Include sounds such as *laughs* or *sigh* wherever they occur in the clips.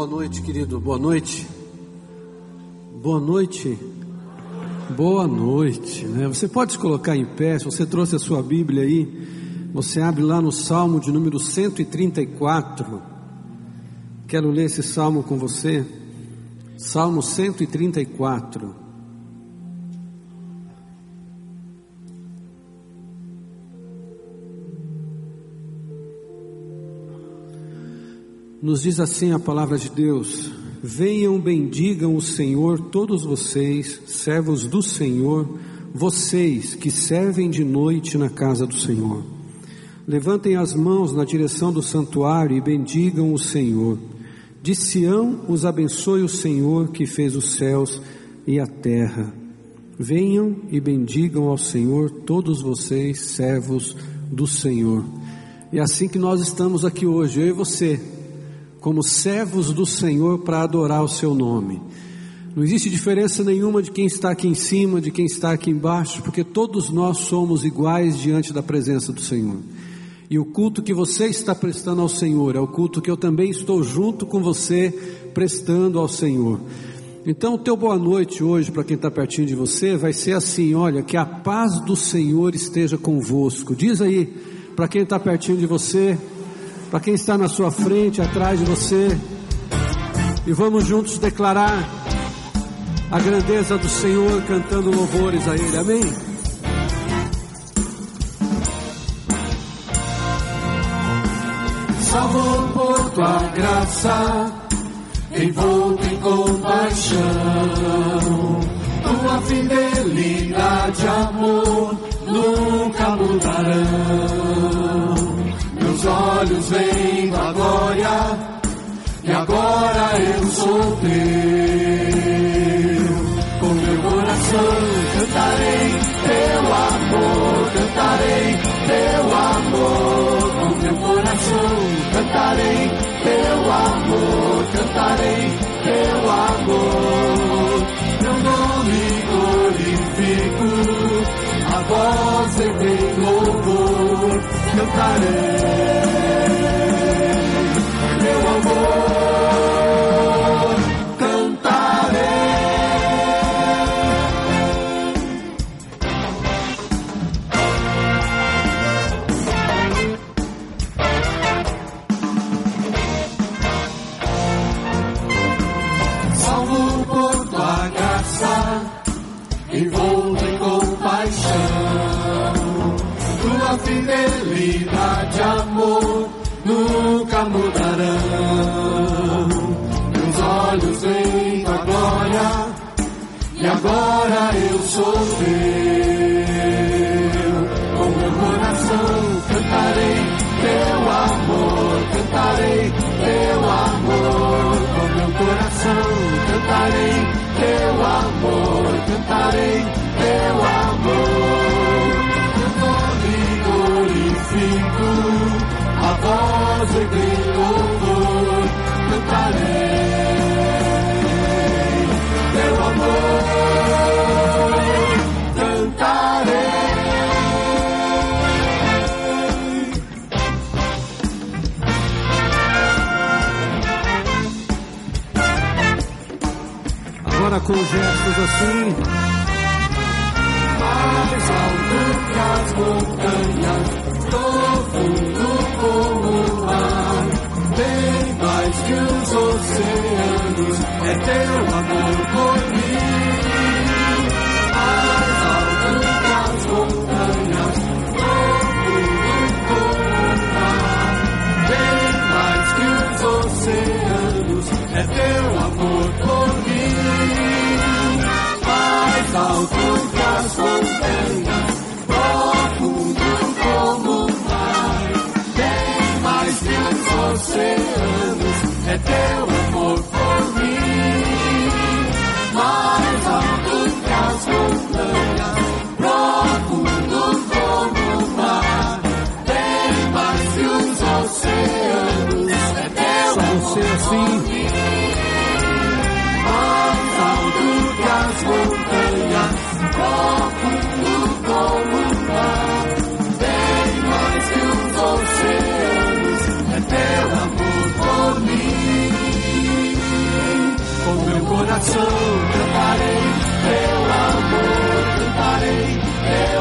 boa noite, querido. Boa noite. Boa noite. Boa noite. Né? Você pode se colocar em pé, se você trouxe a sua Bíblia aí, você abre lá no Salmo de número 134. Quero ler esse salmo com você. Salmo 134. Nos diz assim a palavra de Deus: Venham, bendigam o Senhor, todos vocês, servos do Senhor, vocês que servem de noite na casa do Senhor. Levantem as mãos na direção do santuário e bendigam o Senhor. De Sião os abençoe o Senhor que fez os céus e a terra. Venham e bendigam ao Senhor todos vocês, servos do Senhor. E é assim que nós estamos aqui hoje, eu e você como servos do Senhor para adorar o seu nome. Não existe diferença nenhuma de quem está aqui em cima, de quem está aqui embaixo, porque todos nós somos iguais diante da presença do Senhor. E o culto que você está prestando ao Senhor é o culto que eu também estou junto com você prestando ao Senhor. Então, o teu boa noite hoje para quem está pertinho de você vai ser assim: olha, que a paz do Senhor esteja convosco. Diz aí para quem está pertinho de você, para quem está na sua frente, atrás de você, e vamos juntos declarar a grandeza do Senhor cantando louvores a Ele, amém? Salvo por tua graça, envolto em compaixão, tua fidelidade, amor, nunca mudarão meus olhos vendo a glória, e agora eu sou teu. Com meu coração cantarei teu amor, cantarei teu amor. Com meu coração cantarei teu amor, cantarei teu amor. Meu nome glorifico, a voz em louvor cantarei. Mudarão. Meus olhos veem tua glória, e agora eu sou teu. Com meu coração cantarei teu amor, cantarei teu amor. Com meu coração cantarei teu amor, cantarei com gestos assim. mais alto que as montanhas, profundo como o mar, bem mais que os oceanos, é teu amor teu amor por mim. Mais alto que as montanhas, profundo como o mar, bem mais que os oceanos, é teu Só você assim. nação. Cantarei meu amor, cantarei teu amor.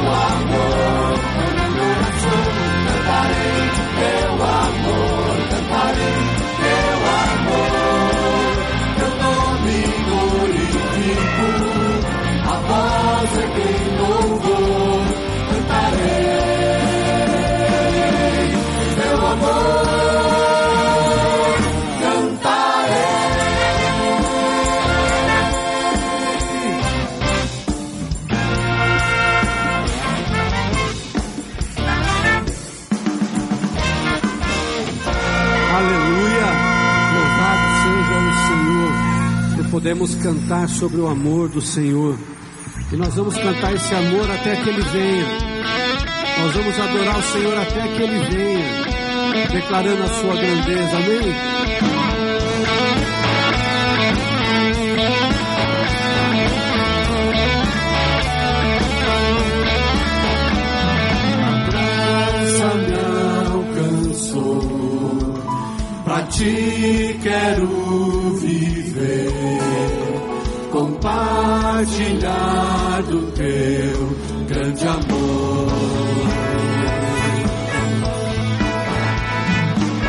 podemos cantar sobre o amor do Senhor. E nós vamos cantar esse amor até que Ele venha. Nós vamos adorar o Senhor até que Ele venha, declarando a sua grandeza. Amém? ti quero viver, compartilhar do teu grande amor.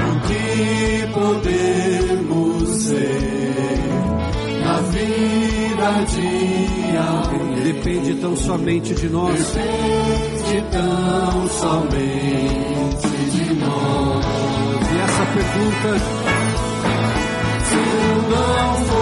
O que podemos ser na vida de alguém? Depende tão somente de nós. Depende tão somente 不恨只能风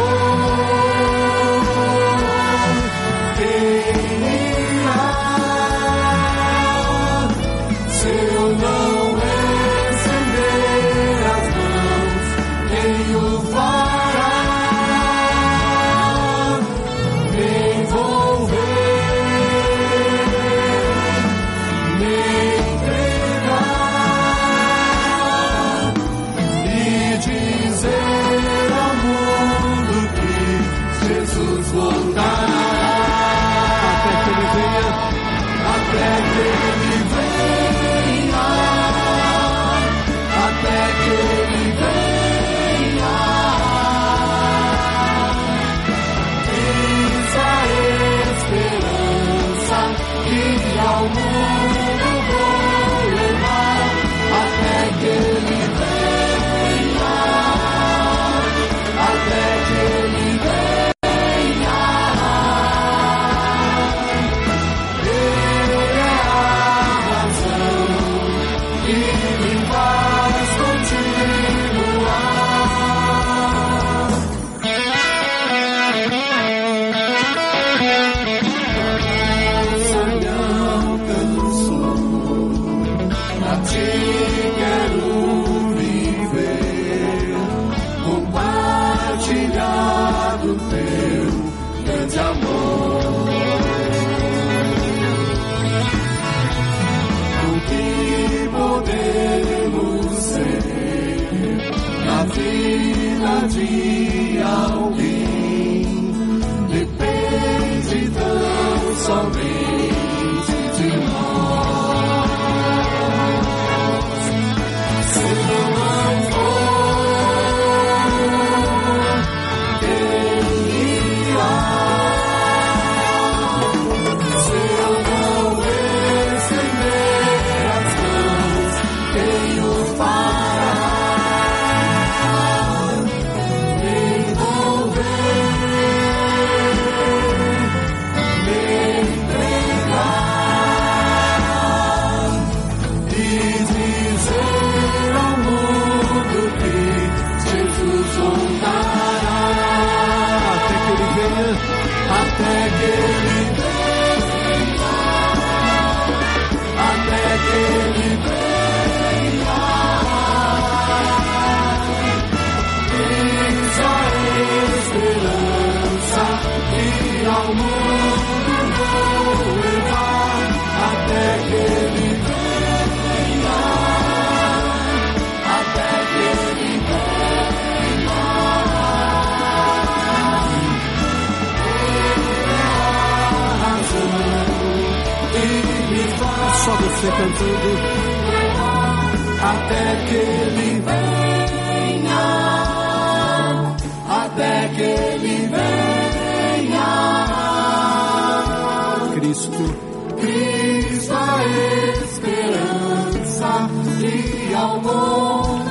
you. Jesus. ser cantando até que ele venha, até que ele venha. Cristo, Cristo, a esperança de amor.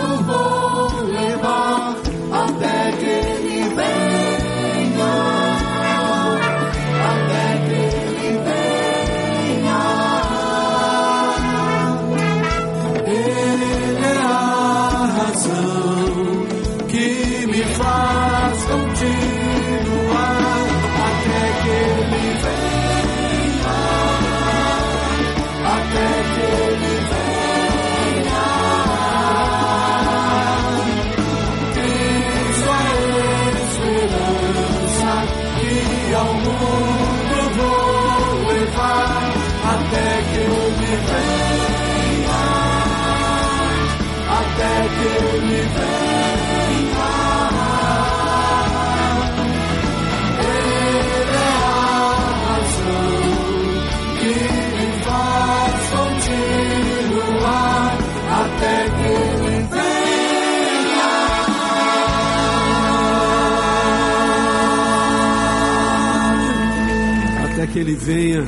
que Ele venha.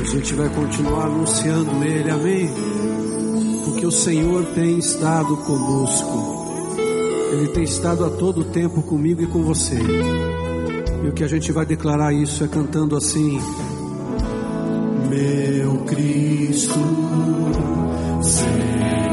A gente vai continuar anunciando Ele, amém? Porque o Senhor tem estado conosco, Ele tem estado a todo tempo comigo e com você. E o que a gente vai declarar isso é cantando assim: Meu Cristo, Senhor.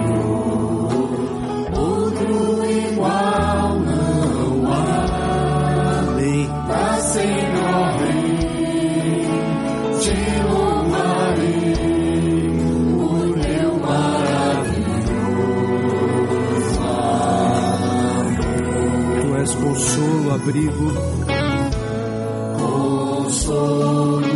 abrigo. Consolo.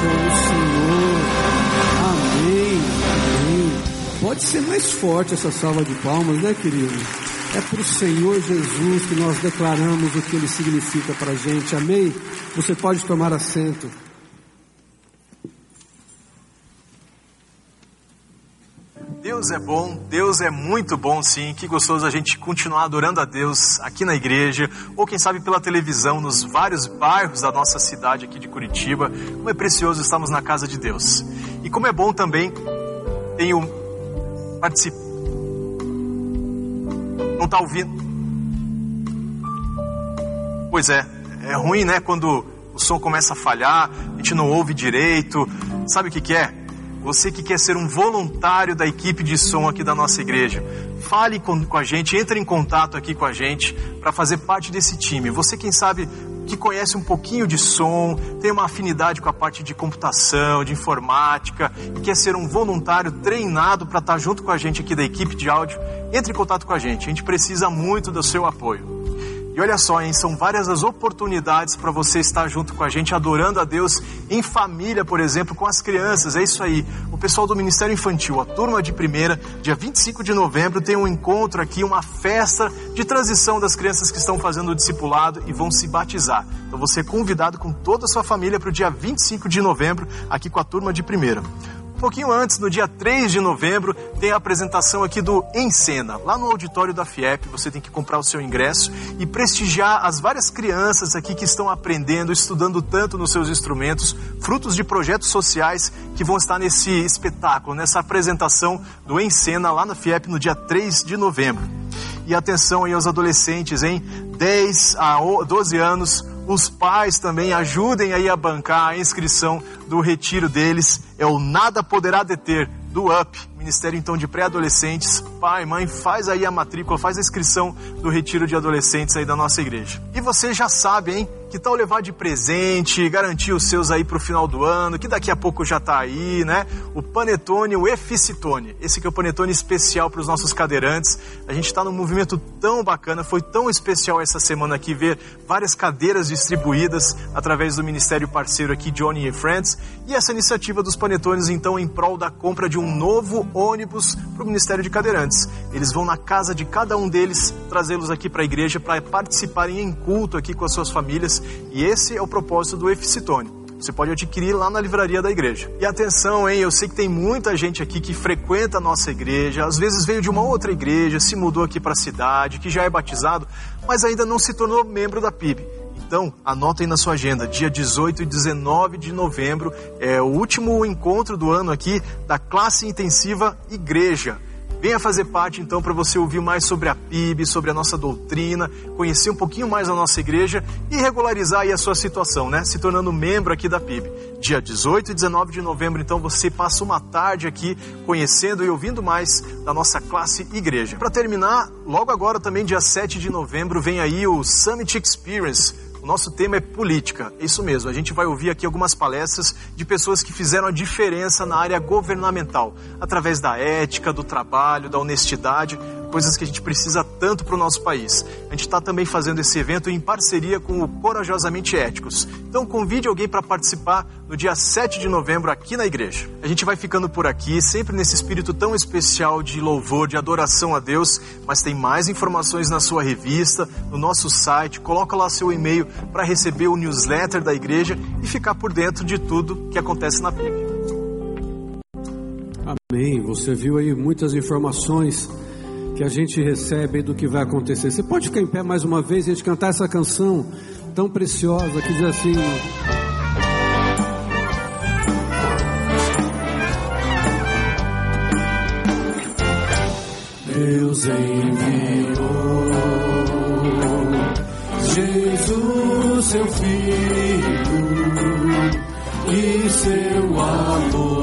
Seja o Senhor. Amém. Amém. Pode ser mais forte essa salva de palmas, né, querido? É para o Senhor Jesus que nós declaramos o que Ele significa para a gente. Amém? Você pode tomar assento. Deus é bom, Deus é muito bom sim. Que gostoso a gente continuar adorando a Deus aqui na igreja, ou quem sabe pela televisão, nos vários bairros da nossa cidade aqui de Curitiba. Como é precioso estarmos na casa de Deus. E como é bom também, tenho participado. Não está ouvindo? Pois é, é ruim, né? Quando o som começa a falhar, a gente não ouve direito. Sabe o que, que é? Você que quer ser um voluntário da equipe de som aqui da nossa igreja, fale com, com a gente, entre em contato aqui com a gente para fazer parte desse time. Você, quem sabe, que conhece um pouquinho de som, tem uma afinidade com a parte de computação, de informática, e quer ser um voluntário treinado para estar junto com a gente aqui da equipe de áudio, entre em contato com a gente. A gente precisa muito do seu apoio. E olha só, hein, são várias as oportunidades para você estar junto com a gente, adorando a Deus em família, por exemplo, com as crianças. É isso aí. O pessoal do Ministério Infantil, a turma de primeira, dia 25 de novembro, tem um encontro aqui, uma festa de transição das crianças que estão fazendo o discipulado e vão se batizar. Então você é convidado com toda a sua família para o dia 25 de novembro, aqui com a turma de primeira. Pouquinho antes, no dia 3 de novembro, tem a apresentação aqui do Em Cena. Lá no auditório da FIEP, você tem que comprar o seu ingresso e prestigiar as várias crianças aqui que estão aprendendo, estudando tanto nos seus instrumentos, frutos de projetos sociais que vão estar nesse espetáculo, nessa apresentação do Em Cena lá na FIEP no dia 3 de novembro. E atenção aí aos adolescentes, hein? 10 a 12 anos, os pais também ajudem aí a bancar a inscrição do retiro deles. É o Nada Poderá Deter do UP, Ministério então de Pré-Adolescentes. Pai, mãe, faz aí a matrícula, faz a inscrição do retiro de adolescentes aí da nossa igreja. E você já sabe, hein? Que tal levar de presente, garantir os seus aí para o final do ano, que daqui a pouco já está aí, né? O Panetone, o Eficitone. Esse que é o Panetone especial para os nossos cadeirantes. A gente está num movimento tão bacana, foi tão especial essa semana aqui ver várias cadeiras distribuídas através do Ministério parceiro aqui, Johnny Friends. E essa iniciativa dos Panetones, então, em prol da compra de um novo ônibus para o Ministério de Cadeirantes. Eles vão na casa de cada um deles, trazê-los aqui para a igreja para participarem em culto aqui com as suas famílias. E esse é o propósito do Eficitone. Você pode adquirir lá na livraria da igreja. E atenção, hein? Eu sei que tem muita gente aqui que frequenta a nossa igreja, às vezes veio de uma outra igreja, se mudou aqui para a cidade, que já é batizado, mas ainda não se tornou membro da PIB. Então, anotem na sua agenda, dia 18 e 19 de novembro, é o último encontro do ano aqui da classe intensiva Igreja. Venha fazer parte então para você ouvir mais sobre a PIB, sobre a nossa doutrina, conhecer um pouquinho mais a nossa igreja e regularizar aí a sua situação, né? Se tornando membro aqui da PIB. Dia 18 e 19 de novembro, então você passa uma tarde aqui conhecendo e ouvindo mais da nossa classe igreja. Para terminar, logo agora também dia 7 de novembro vem aí o Summit Experience o nosso tema é política. Isso mesmo, a gente vai ouvir aqui algumas palestras de pessoas que fizeram a diferença na área governamental, através da ética, do trabalho, da honestidade, coisas que a gente precisa tanto para o nosso país. A gente está também fazendo esse evento em parceria com o Corajosamente Éticos. Então convide alguém para participar no dia 7 de novembro aqui na igreja. A gente vai ficando por aqui, sempre nesse espírito tão especial de louvor, de adoração a Deus, mas tem mais informações na sua revista, no nosso site. Coloca lá seu e-mail para receber o newsletter da igreja e ficar por dentro de tudo que acontece na Bíblia. Amém. Você viu aí muitas informações que a gente recebe do que vai acontecer. Você pode ficar em pé mais uma vez e a gente cantar essa canção tão preciosa que diz assim. Deus enviou Jesus, seu Filho, e seu amor,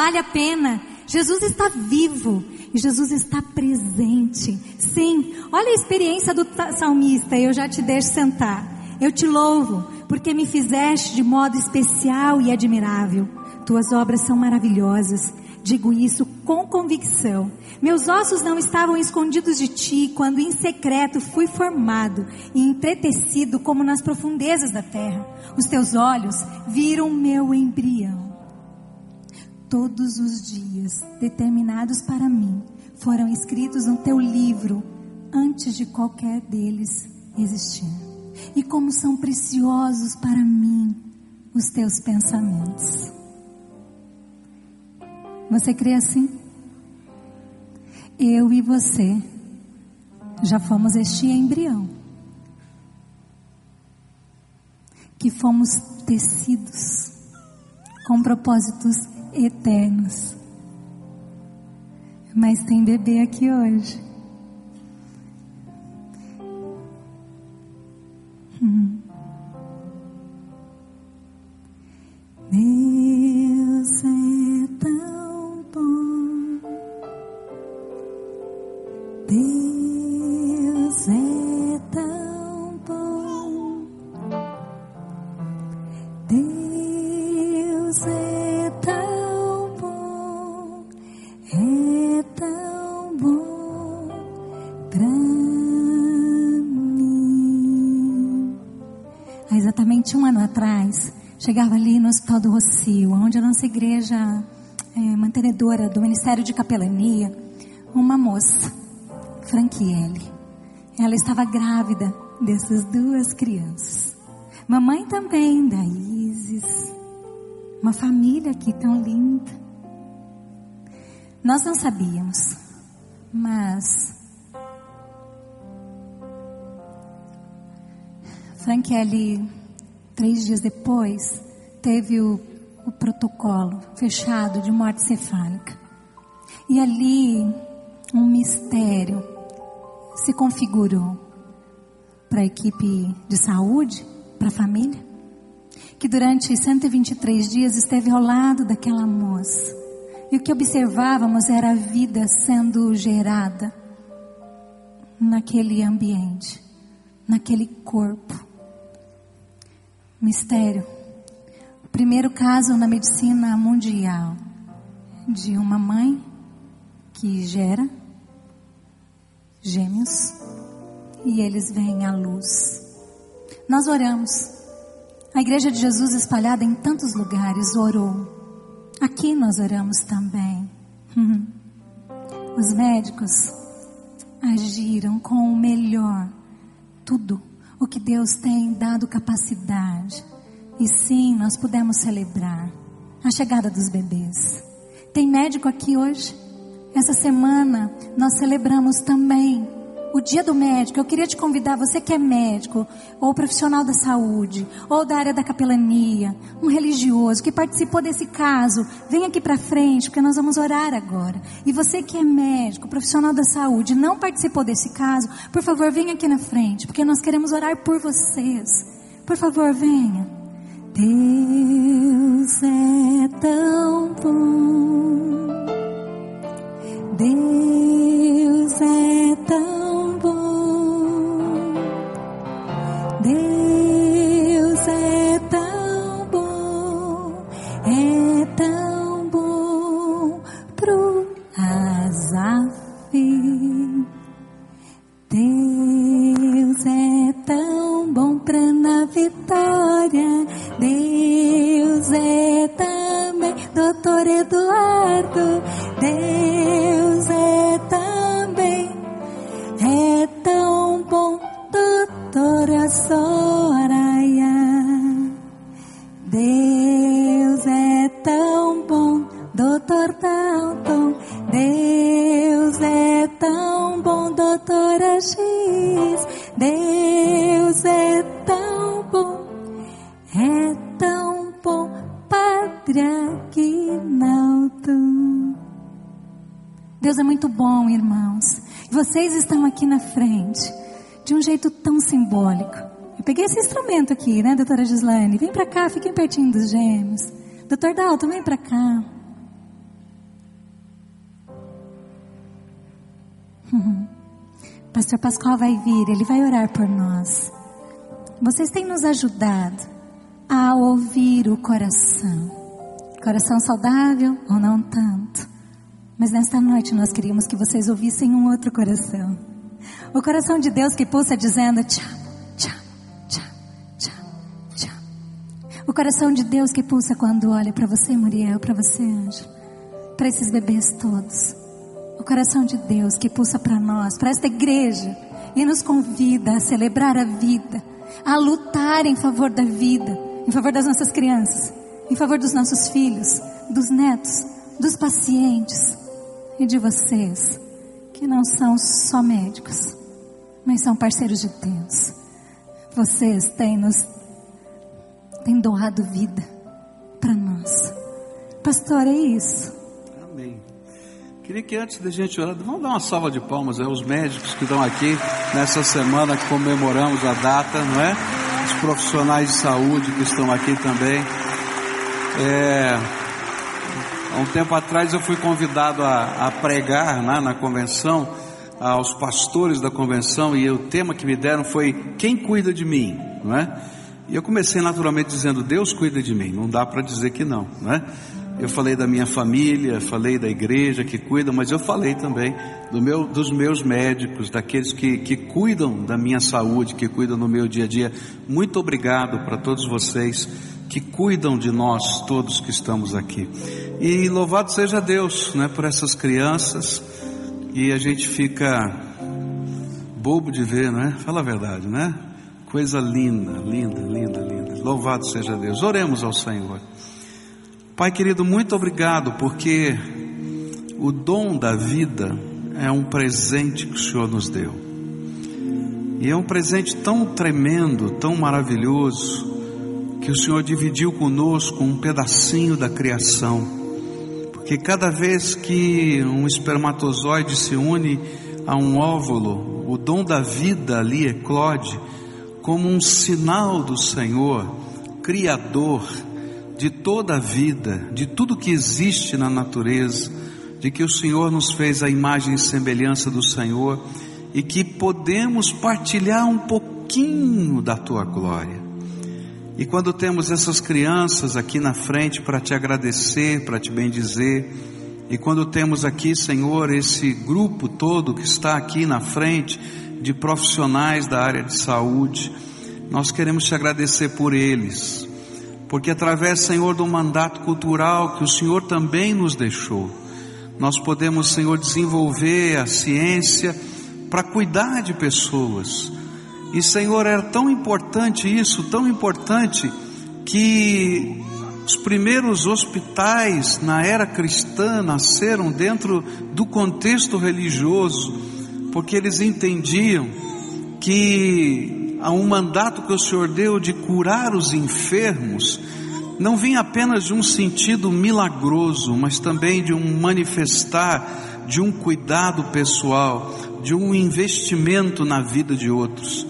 vale a pena. Jesus está vivo e Jesus está presente. Sim, olha a experiência do salmista. Eu já te deixo sentar. Eu te louvo porque me fizeste de modo especial e admirável. Tuas obras são maravilhosas. Digo isso com convicção. Meus ossos não estavam escondidos de ti quando em secreto fui formado e entretecido como nas profundezas da terra. Os teus olhos viram meu embrião todos os dias determinados para mim foram escritos no teu livro antes de qualquer deles existir. E como são preciosos para mim os teus pensamentos. Você crê assim? Eu e você já fomos este embrião que fomos tecidos com propósitos eternos. Mas tem bebê aqui hoje. Hum. Deus é tão bom. Deus é tão atrás, chegava ali no Hospital do Rocio, onde a nossa igreja é mantenedora do Ministério de Capelania, uma moça, Franquiele. Ela estava grávida dessas duas crianças. Mamãe também da Isis. Uma família aqui tão linda. Nós não sabíamos, mas Frankelli, três dias depois, teve o, o protocolo fechado de morte cefálica. E ali um mistério se configurou para a equipe de saúde, para a família, que durante 123 dias esteve ao lado daquela moça. E o que observávamos era a vida sendo gerada naquele ambiente, naquele corpo. Mistério. O primeiro caso na medicina mundial de uma mãe que gera gêmeos e eles vêm à luz. Nós oramos. A igreja de Jesus espalhada em tantos lugares orou. Aqui nós oramos também. *laughs* Os médicos agiram com o melhor, tudo o que Deus tem dado capacidade. E sim, nós pudemos celebrar a chegada dos bebês. Tem médico aqui hoje? Essa semana nós celebramos também o dia do médico. Eu queria te convidar, você que é médico, ou profissional da saúde, ou da área da capelania, um religioso que participou desse caso, vem aqui para frente, porque nós vamos orar agora. E você que é médico, profissional da saúde, não participou desse caso, por favor, venha aqui na frente, porque nós queremos orar por vocês. Por favor, venha. Deus é tão bom. Deus é tão Deus é também é tão bom Doutora Soraya. Deus é tão bom Doutor Dalton. Deus é tão bom Doutora X. Deus é tão bom. É tão bom Padre Aguinaldo. Deus é muito bom, irmãos. Vocês estão aqui na frente de um jeito tão simbólico. Eu peguei esse instrumento aqui, né, doutora Gislaine? Vem para cá, fiquem pertinho dos gêmeos. Doutor Dalton, vem para cá. *laughs* Pastor Pascoal vai vir, ele vai orar por nós. Vocês têm nos ajudado a ouvir o coração. Coração saudável ou não tanto. Mas nesta noite nós queríamos que vocês ouvissem um outro coração. O coração de Deus que pulsa dizendo tchau, tchau, tchau, tchau, tchau. O coração de Deus que pulsa quando olha para você, Muriel, para você, Anjo, para esses bebês todos. O coração de Deus que pulsa para nós, para esta igreja e nos convida a celebrar a vida, a lutar em favor da vida, em favor das nossas crianças, em favor dos nossos filhos, dos netos, dos pacientes e de vocês que não são só médicos, mas são parceiros de Deus. Vocês têm nos têm doado vida para nós. Pastor, é isso. Amém. Queria que antes da gente orar, vamos dar uma salva de palmas aos médicos que estão aqui nessa semana que comemoramos a data, não é? Os profissionais de saúde que estão aqui também. É, há um tempo atrás eu fui convidado a, a pregar né, na convenção aos pastores da convenção e o tema que me deram foi quem cuida de mim, não é? E eu comecei naturalmente dizendo Deus cuida de mim. Não dá para dizer que não, não é? Eu falei da minha família, falei da igreja que cuida, mas eu falei também do meu, dos meus médicos, daqueles que, que cuidam da minha saúde, que cuidam do meu dia a dia. Muito obrigado para todos vocês que cuidam de nós todos que estamos aqui. E louvado seja Deus, né, por essas crianças. E a gente fica bobo de ver, né? Fala a verdade, né? Coisa linda, linda, linda, linda. Louvado seja Deus. Oremos ao Senhor. Pai querido, muito obrigado porque o dom da vida é um presente que o Senhor nos deu. E é um presente tão tremendo, tão maravilhoso, que o Senhor dividiu conosco um pedacinho da criação. Porque cada vez que um espermatozoide se une a um óvulo, o dom da vida ali eclode como um sinal do Senhor, Criador de toda a vida, de tudo que existe na natureza, de que o Senhor nos fez a imagem e semelhança do Senhor e que podemos partilhar um pouquinho da tua glória. E quando temos essas crianças aqui na frente para te agradecer, para te bendizer, e quando temos aqui, Senhor, esse grupo todo que está aqui na frente de profissionais da área de saúde, nós queremos te agradecer por eles, porque através, Senhor, do mandato cultural que o Senhor também nos deixou, nós podemos, Senhor, desenvolver a ciência para cuidar de pessoas. E, Senhor, era tão importante isso, tão importante, que os primeiros hospitais na era cristã nasceram dentro do contexto religioso, porque eles entendiam que há um mandato que o Senhor deu de curar os enfermos não vinha apenas de um sentido milagroso, mas também de um manifestar de um cuidado pessoal, de um investimento na vida de outros.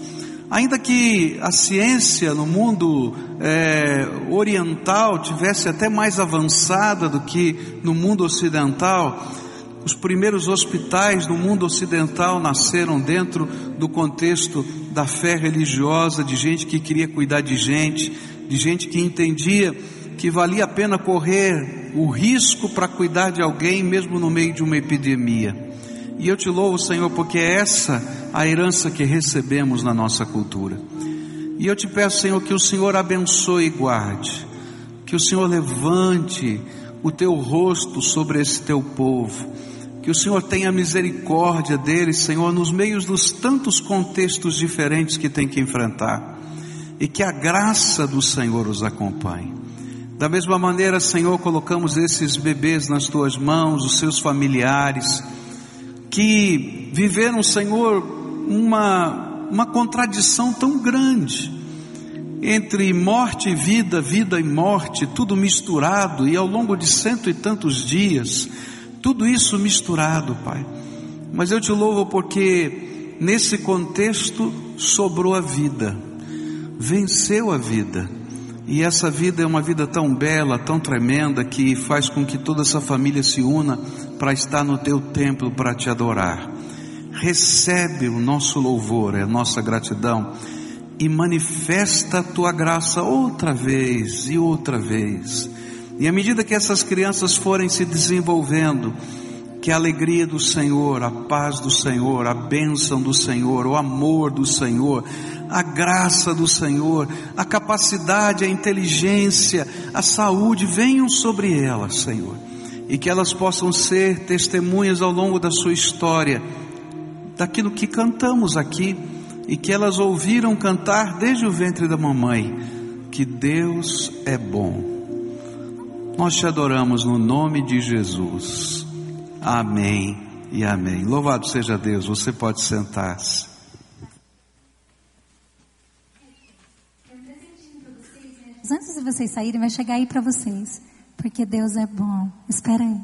Ainda que a ciência no mundo é, oriental tivesse até mais avançada do que no mundo ocidental, os primeiros hospitais no mundo ocidental nasceram dentro do contexto da fé religiosa, de gente que queria cuidar de gente, de gente que entendia que valia a pena correr o risco para cuidar de alguém, mesmo no meio de uma epidemia. E eu te louvo, Senhor, porque é essa a herança que recebemos na nossa cultura. E eu te peço, Senhor, que o Senhor abençoe e guarde, que o Senhor levante o teu rosto sobre esse teu povo, que o Senhor tenha misericórdia deles, Senhor, nos meios dos tantos contextos diferentes que tem que enfrentar e que a graça do Senhor os acompanhe. Da mesma maneira, Senhor, colocamos esses bebês nas tuas mãos, os seus familiares, que viveram, Senhor, uma, uma contradição tão grande entre morte e vida, vida e morte, tudo misturado, e ao longo de cento e tantos dias, tudo isso misturado, Pai. Mas eu te louvo porque nesse contexto sobrou a vida venceu a vida. E essa vida é uma vida tão bela, tão tremenda, que faz com que toda essa família se una para estar no teu templo para te adorar. Recebe o nosso louvor, é a nossa gratidão e manifesta a tua graça outra vez e outra vez. E à medida que essas crianças forem se desenvolvendo, que a alegria do Senhor, a paz do Senhor, a bênção do Senhor, o amor do Senhor, a graça do Senhor, a capacidade, a inteligência, a saúde venham sobre elas, Senhor, e que elas possam ser testemunhas ao longo da sua história daquilo que cantamos aqui e que elas ouviram cantar desde o ventre da mamãe, que Deus é bom. Nós te adoramos no nome de Jesus. Amém e amém. Louvado seja Deus. Você pode sentar-se. antes de vocês saírem, vai chegar aí para vocês. Porque Deus é bom. Espera aí.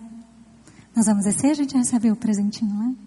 Nós vamos descer, a gente recebe o presentinho lá. mistério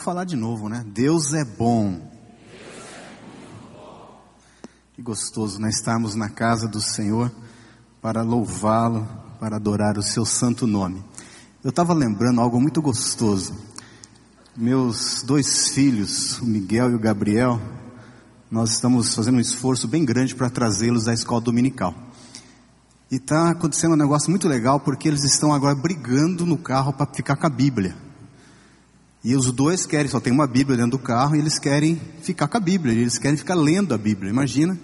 vamos falar de novo, né? Deus é bom. Que gostoso, nós estarmos na casa do Senhor para louvá-lo, para adorar o seu santo nome. Eu estava lembrando algo muito gostoso. Meus dois filhos, o Miguel e o Gabriel, nós estamos fazendo um esforço bem grande para trazê-los à escola dominical. E está acontecendo um negócio muito legal porque eles estão agora brigando no carro para ficar com a Bíblia. E os dois querem, só tem uma Bíblia dentro do carro e eles querem ficar com a Bíblia, eles querem ficar lendo a Bíblia. Imagina,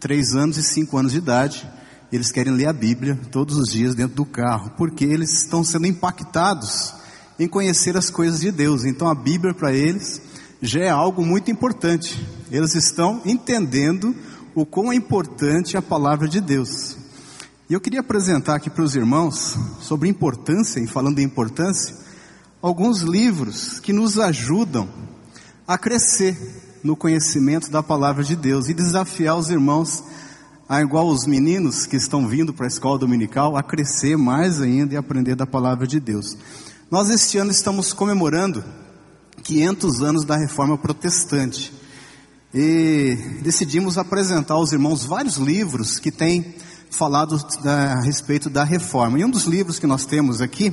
três anos e cinco anos de idade, eles querem ler a Bíblia todos os dias dentro do carro, porque eles estão sendo impactados em conhecer as coisas de Deus. Então a Bíblia para eles já é algo muito importante. Eles estão entendendo o quão é importante a palavra de Deus. E eu queria apresentar aqui para os irmãos, sobre importância, e falando de importância, alguns livros que nos ajudam a crescer no conhecimento da palavra de Deus e desafiar os irmãos, a igual os meninos que estão vindo para a escola dominical, a crescer mais ainda e aprender da palavra de Deus. Nós este ano estamos comemorando 500 anos da reforma protestante e decidimos apresentar aos irmãos vários livros que têm falado da, a respeito da reforma. E um dos livros que nós temos aqui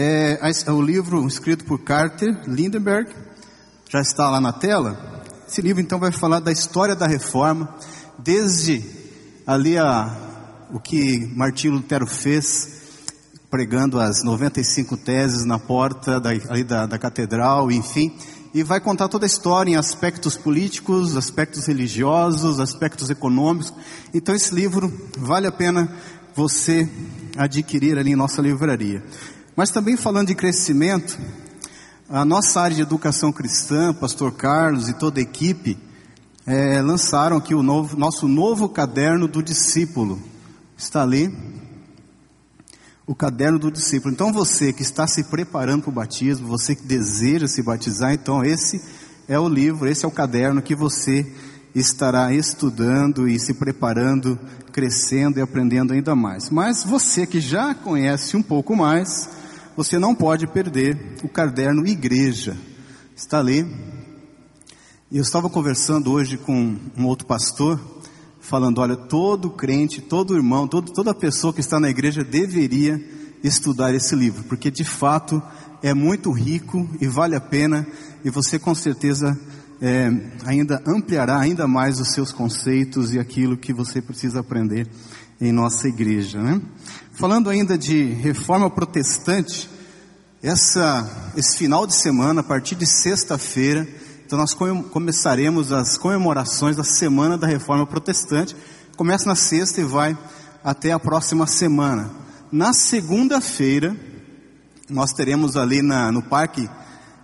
é, o livro escrito por Carter Lindenberg, já está lá na tela. Esse livro então vai falar da história da reforma, desde ali a, o que Martinho Lutero fez, pregando as 95 teses na porta da, da, da catedral, enfim, e vai contar toda a história em aspectos políticos, aspectos religiosos, aspectos econômicos. Então esse livro vale a pena você adquirir ali em nossa livraria. Mas também falando de crescimento, a nossa área de educação cristã, Pastor Carlos e toda a equipe, é, lançaram aqui o novo, nosso novo caderno do discípulo. Está ali, o caderno do discípulo. Então você que está se preparando para o batismo, você que deseja se batizar, então esse é o livro, esse é o caderno que você estará estudando e se preparando, crescendo e aprendendo ainda mais. Mas você que já conhece um pouco mais, você não pode perder o caderno igreja. Está ali. Eu estava conversando hoje com um outro pastor, falando: olha, todo crente, todo irmão, todo, toda pessoa que está na igreja deveria estudar esse livro, porque de fato é muito rico e vale a pena, e você com certeza é, ainda ampliará ainda mais os seus conceitos e aquilo que você precisa aprender em nossa igreja. Né? Falando ainda de reforma protestante, essa, esse final de semana, a partir de sexta-feira, então nós começaremos as comemorações da Semana da Reforma Protestante. Começa na sexta e vai até a próxima semana. Na segunda-feira, nós teremos ali na, no Parque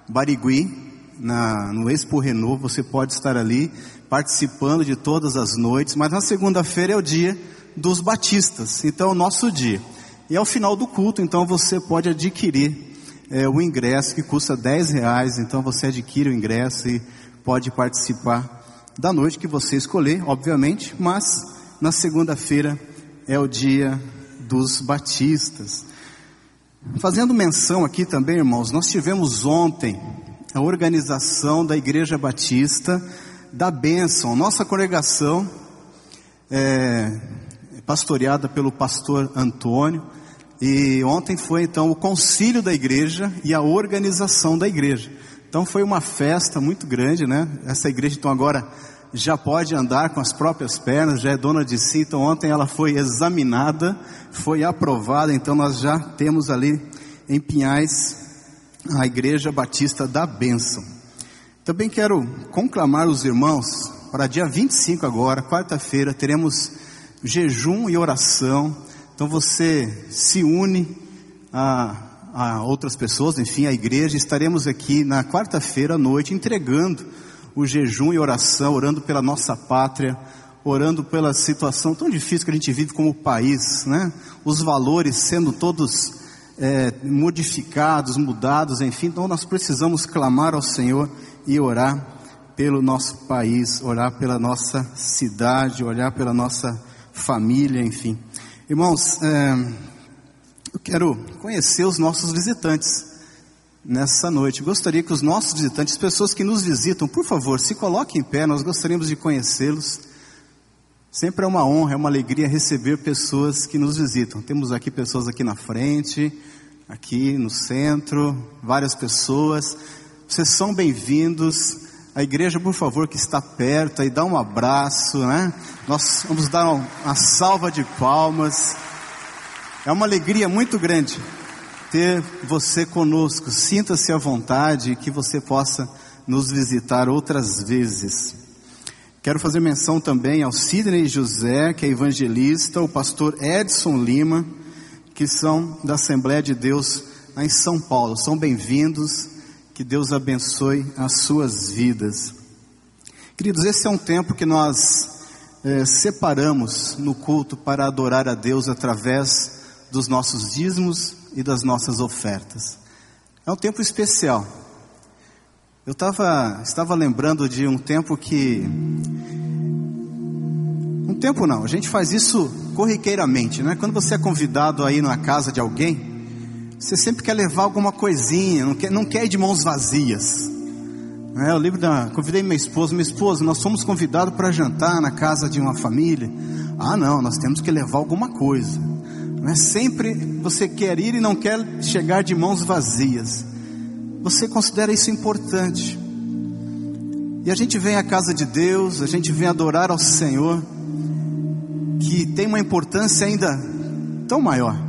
Barigui, na, no Expo Renault, você pode estar ali participando de todas as noites, mas na segunda-feira é o dia dos batistas, então é o nosso dia. E ao final do culto, então você pode adquirir é, o ingresso que custa 10 reais, então você adquire o ingresso e pode participar da noite que você escolher, obviamente, mas na segunda-feira é o dia dos batistas. Fazendo menção aqui também, irmãos, nós tivemos ontem a organização da Igreja Batista da Bênção. Nossa congregação é pastoreada pelo pastor Antônio. E ontem foi então o concílio da igreja e a organização da igreja. Então foi uma festa muito grande, né? Essa igreja então agora já pode andar com as próprias pernas, já é dona de si. Então ontem ela foi examinada, foi aprovada. Então nós já temos ali em Pinhais a Igreja Batista da Bênção. Também quero conclamar os irmãos para dia 25 agora, quarta-feira, teremos jejum e oração. Então você se une a, a outras pessoas, enfim, a igreja. Estaremos aqui na quarta-feira à noite entregando o jejum e oração, orando pela nossa pátria, orando pela situação tão difícil que a gente vive como país, né? Os valores sendo todos é, modificados, mudados, enfim. Então nós precisamos clamar ao Senhor e orar pelo nosso país, orar pela nossa cidade, olhar pela nossa família, enfim. Irmãos, é, eu quero conhecer os nossos visitantes nessa noite. Gostaria que os nossos visitantes, pessoas que nos visitam, por favor, se coloquem em pé, nós gostaríamos de conhecê-los. Sempre é uma honra, é uma alegria receber pessoas que nos visitam. Temos aqui pessoas aqui na frente, aqui no centro, várias pessoas. Vocês são bem-vindos. A igreja, por favor, que está perto, aí dá um abraço, né? Nós vamos dar uma salva de palmas. É uma alegria muito grande ter você conosco. Sinta-se à vontade e que você possa nos visitar outras vezes. Quero fazer menção também ao Sidney José, que é evangelista, o pastor Edson Lima, que são da Assembleia de Deus em São Paulo. São bem-vindos. Que Deus abençoe as suas vidas. Queridos, esse é um tempo que nós eh, separamos no culto para adorar a Deus através dos nossos dízimos e das nossas ofertas. É um tempo especial. Eu tava, estava lembrando de um tempo que. Um tempo não, a gente faz isso corriqueiramente, né? Quando você é convidado aí na casa de alguém, você sempre quer levar alguma coisinha, não quer, não quer ir de mãos vazias. É, eu lembro da. Convidei minha esposa, minha esposa, nós fomos convidados para jantar na casa de uma família. Ah, não, nós temos que levar alguma coisa. Não é sempre você quer ir e não quer chegar de mãos vazias. Você considera isso importante. E a gente vem à casa de Deus, a gente vem adorar ao Senhor, que tem uma importância ainda tão maior.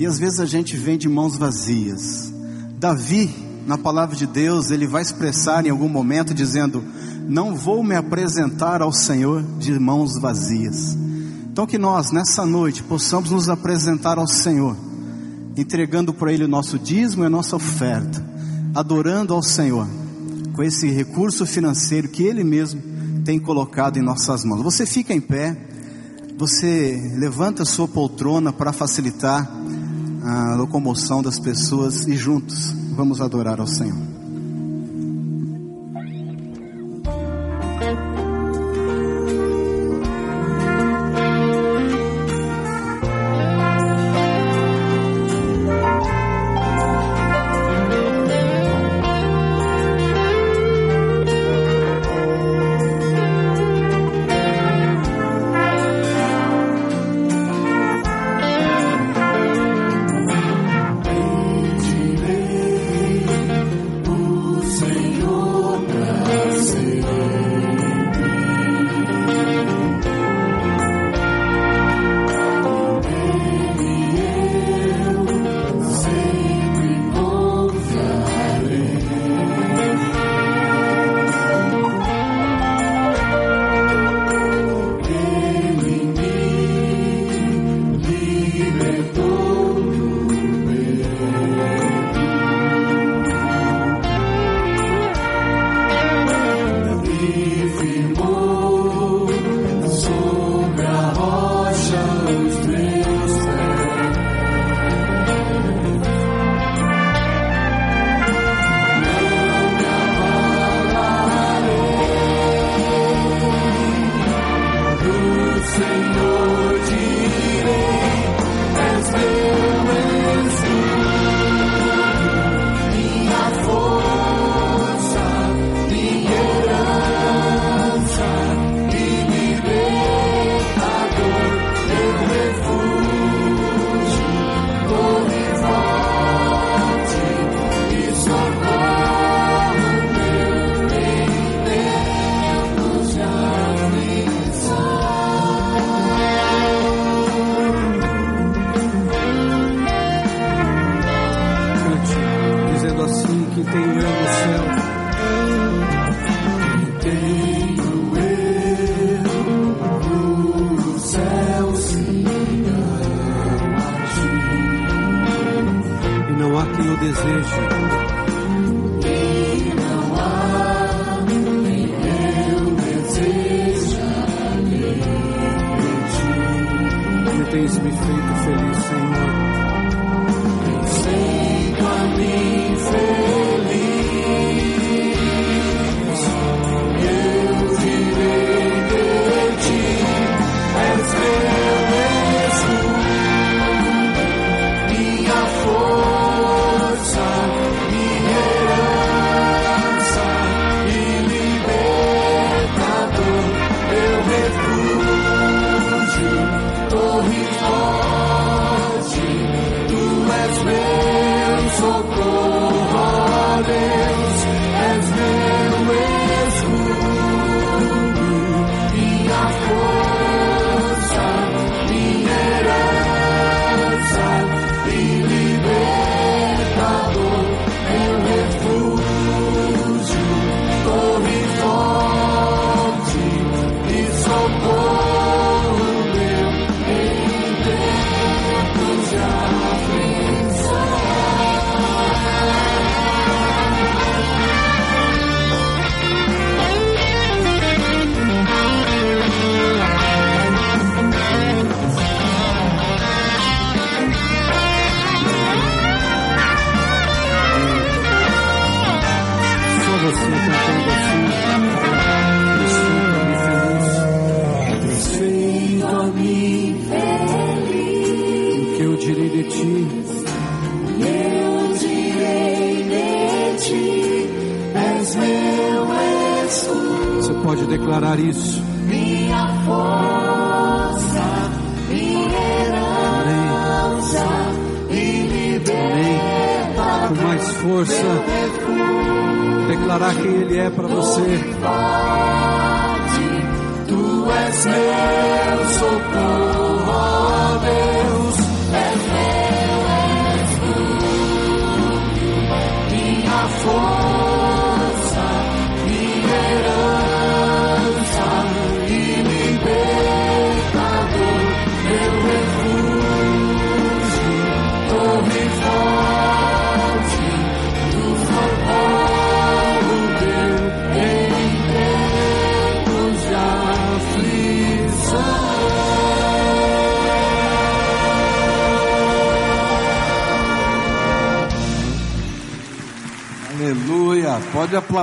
E às vezes a gente vem de mãos vazias. Davi, na palavra de Deus, ele vai expressar em algum momento dizendo: Não vou me apresentar ao Senhor de mãos vazias. Então, que nós, nessa noite, possamos nos apresentar ao Senhor, entregando para Ele o nosso dízimo e a nossa oferta, adorando ao Senhor, com esse recurso financeiro que Ele mesmo tem colocado em nossas mãos. Você fica em pé, você levanta a sua poltrona para facilitar a locomoção das pessoas e juntos vamos adorar ao Senhor. Deseje.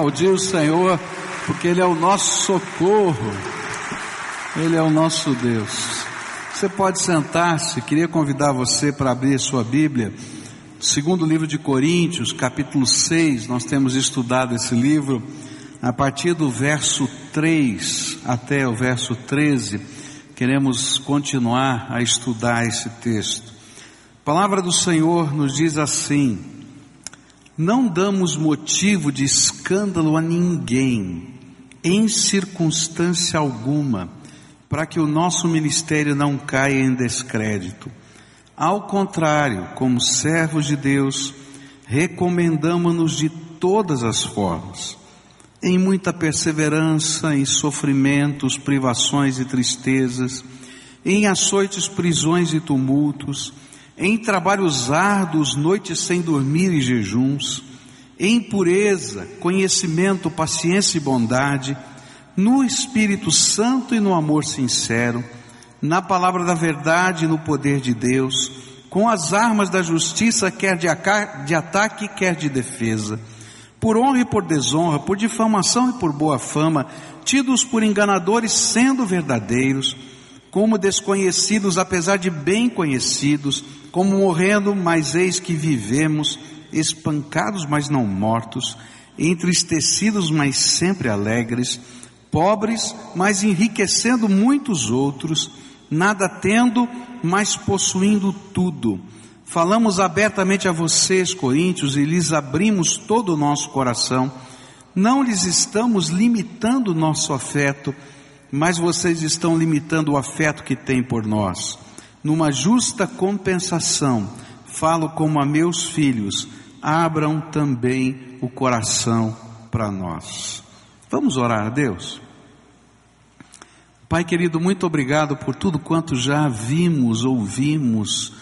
Aplaudir o Senhor, porque Ele é o nosso socorro. Ele é o nosso Deus. Você pode sentar-se. Queria convidar você para abrir sua Bíblia. Segundo livro de Coríntios, capítulo 6, nós temos estudado esse livro a partir do verso 3 até o verso 13. Queremos continuar a estudar esse texto. A palavra do Senhor nos diz assim: não damos motivo de escândalo a ninguém, em circunstância alguma, para que o nosso ministério não caia em descrédito. Ao contrário, como servos de Deus, recomendamos-nos de todas as formas, em muita perseverança, em sofrimentos, privações e tristezas, em açoites, prisões e tumultos, em trabalhos árduos, noites sem dormir e jejuns, em pureza, conhecimento, paciência e bondade, no Espírito Santo e no amor sincero, na palavra da verdade e no poder de Deus, com as armas da justiça, quer de, ataque, quer de defesa, por honra e por desonra, por difamação e por boa fama, tidos por enganadores, sendo verdadeiros, como desconhecidos, apesar de bem conhecidos, como morrendo, mas eis que vivemos, espancados, mas não mortos, entristecidos, mas sempre alegres, pobres, mas enriquecendo muitos outros, nada tendo, mas possuindo tudo. Falamos abertamente a vocês, coríntios, e lhes abrimos todo o nosso coração. Não lhes estamos limitando o nosso afeto, mas vocês estão limitando o afeto que têm por nós. Numa justa compensação, falo como a meus filhos, abram também o coração para nós. Vamos orar a Deus? Pai querido, muito obrigado por tudo quanto já vimos, ouvimos,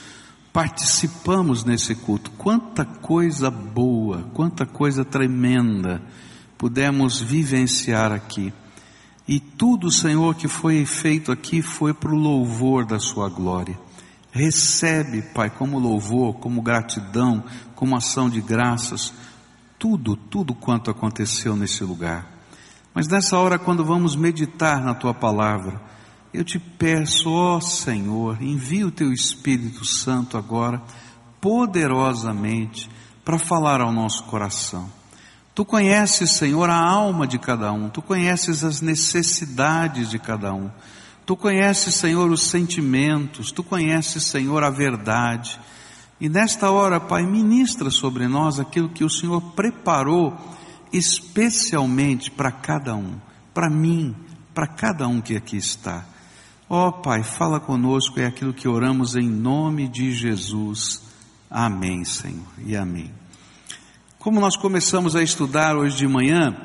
participamos nesse culto. Quanta coisa boa, quanta coisa tremenda pudemos vivenciar aqui. E tudo, Senhor, que foi feito aqui foi para o louvor da Sua glória. Recebe, Pai, como louvor, como gratidão, como ação de graças, tudo, tudo quanto aconteceu nesse lugar. Mas nessa hora, quando vamos meditar na Tua palavra, eu te peço, ó Senhor, envia o teu Espírito Santo agora, poderosamente, para falar ao nosso coração. Tu conheces, Senhor, a alma de cada um, tu conheces as necessidades de cada um, tu conheces, Senhor, os sentimentos, tu conheces, Senhor, a verdade. E nesta hora, Pai, ministra sobre nós aquilo que o Senhor preparou especialmente para cada um, para mim, para cada um que aqui está. Ó oh, Pai, fala conosco, é aquilo que oramos em nome de Jesus. Amém, Senhor, e amém. Como nós começamos a estudar hoje de manhã,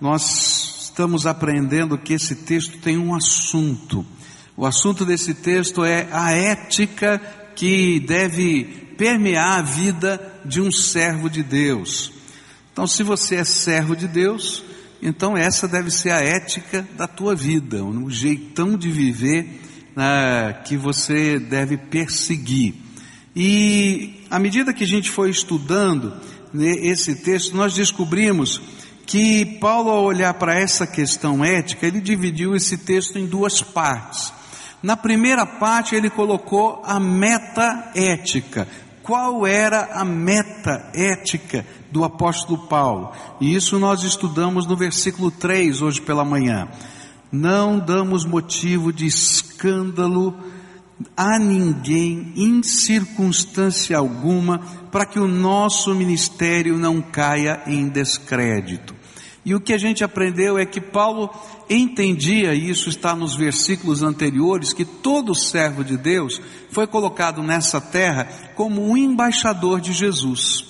nós estamos aprendendo que esse texto tem um assunto. O assunto desse texto é a ética que deve permear a vida de um servo de Deus. Então, se você é servo de Deus, então essa deve ser a ética da tua vida, o jeitão de viver né, que você deve perseguir. E à medida que a gente foi estudando esse texto, nós descobrimos que Paulo, ao olhar para essa questão ética, ele dividiu esse texto em duas partes. Na primeira parte, ele colocou a meta ética. Qual era a meta ética do apóstolo Paulo. E isso nós estudamos no versículo 3 hoje pela manhã. Não damos motivo de escândalo a ninguém em circunstância alguma para que o nosso ministério não caia em descrédito. E o que a gente aprendeu é que Paulo entendia, e isso está nos versículos anteriores, que todo servo de Deus foi colocado nessa terra como um embaixador de Jesus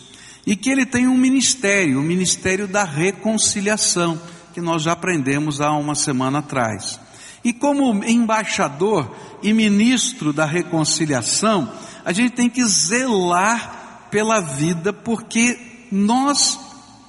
e que ele tem um ministério, o ministério da reconciliação, que nós já aprendemos há uma semana atrás. E como embaixador e ministro da reconciliação, a gente tem que zelar pela vida, porque nós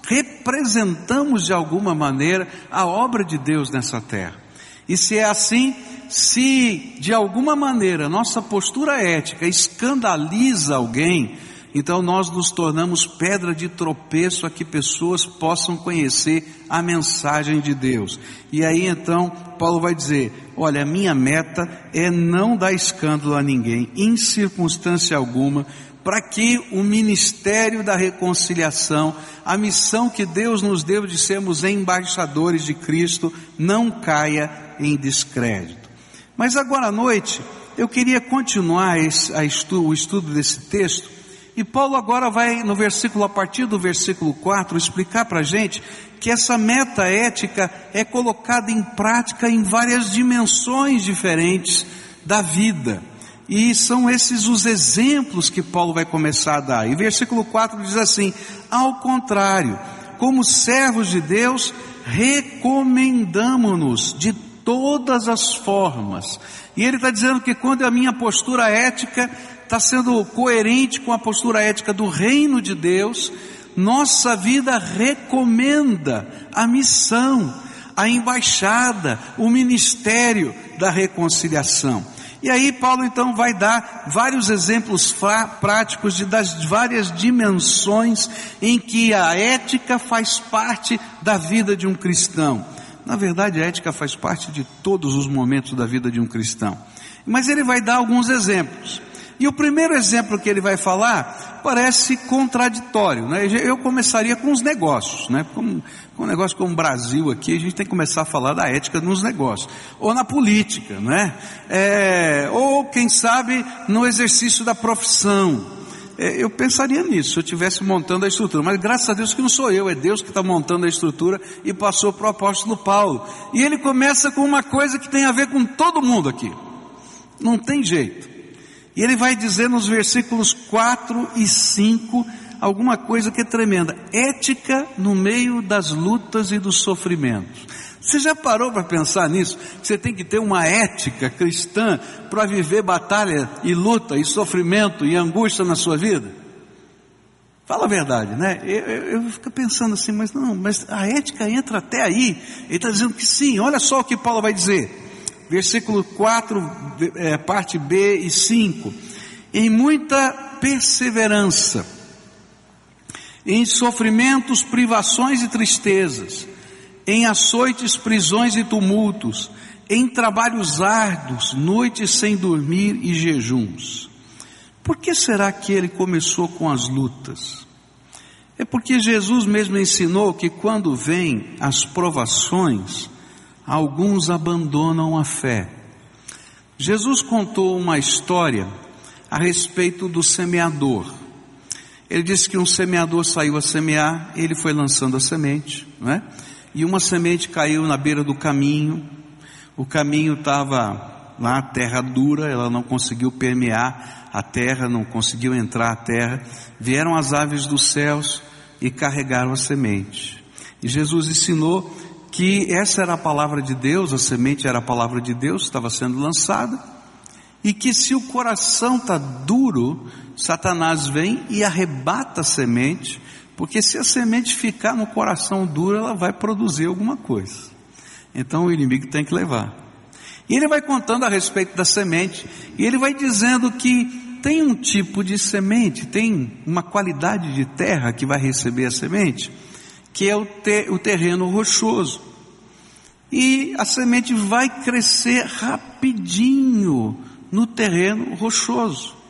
representamos de alguma maneira a obra de Deus nessa terra. E se é assim, se de alguma maneira nossa postura ética escandaliza alguém, então nós nos tornamos pedra de tropeço a que pessoas possam conhecer a mensagem de Deus. E aí então Paulo vai dizer: olha, minha meta é não dar escândalo a ninguém, em circunstância alguma, para que o ministério da reconciliação, a missão que Deus nos deu de sermos embaixadores de Cristo, não caia em descrédito. Mas agora à noite, eu queria continuar esse, o estudo desse texto e Paulo agora vai, no versículo, a partir do versículo 4, explicar para a gente que essa meta ética é colocada em prática em várias dimensões diferentes da vida. E são esses os exemplos que Paulo vai começar a dar. E versículo 4 diz assim: ao contrário, como servos de Deus, recomendamos-nos de todas as formas. E ele está dizendo que quando a minha postura ética está sendo coerente com a postura ética do reino de Deus, nossa vida recomenda a missão, a embaixada, o ministério da reconciliação. E aí Paulo então vai dar vários exemplos práticos de, das várias dimensões em que a ética faz parte da vida de um cristão. Na verdade, a ética faz parte de todos os momentos da vida de um cristão. Mas ele vai dar alguns exemplos. E o primeiro exemplo que ele vai falar parece contraditório, né? Eu começaria com os negócios, né? Com, com um negócio como o Brasil aqui, a gente tem que começar a falar da ética nos negócios, ou na política, né? É, ou quem sabe no exercício da profissão. É, eu pensaria nisso se eu estivesse montando a estrutura, mas graças a Deus que não sou eu, é Deus que está montando a estrutura e passou para o apóstolo Paulo. E ele começa com uma coisa que tem a ver com todo mundo aqui. Não tem jeito. E ele vai dizer nos versículos 4 e 5 alguma coisa que é tremenda. Ética no meio das lutas e dos sofrimentos. Você já parou para pensar nisso? Você tem que ter uma ética cristã para viver batalha e luta e sofrimento e angústia na sua vida? Fala a verdade, né? Eu, eu, eu fico pensando assim, mas não, mas a ética entra até aí. Ele está dizendo que sim, olha só o que Paulo vai dizer. Versículo 4, é, parte B e 5. Em muita perseverança, em sofrimentos, privações e tristezas, em açoites, prisões e tumultos, em trabalhos árduos, noites sem dormir e jejuns. Por que será que ele começou com as lutas? É porque Jesus mesmo ensinou que quando vêm as provações, alguns abandonam a fé. Jesus contou uma história a respeito do semeador. Ele disse que um semeador saiu a semear, ele foi lançando a semente, não é? e uma semente caiu na beira do caminho. O caminho estava lá, terra dura, ela não conseguiu permear a terra, não conseguiu entrar a terra. Vieram as aves dos céus e carregaram a semente. E Jesus ensinou que essa era a palavra de Deus, a semente era a palavra de Deus, estava sendo lançada, e que se o coração está duro, Satanás vem e arrebata a semente, porque se a semente ficar no coração duro, ela vai produzir alguma coisa. Então o inimigo tem que levar. E ele vai contando a respeito da semente, e ele vai dizendo que tem um tipo de semente, tem uma qualidade de terra que vai receber a semente, que é o, o terreno rochoso. E a semente vai crescer rapidinho no terreno rochoso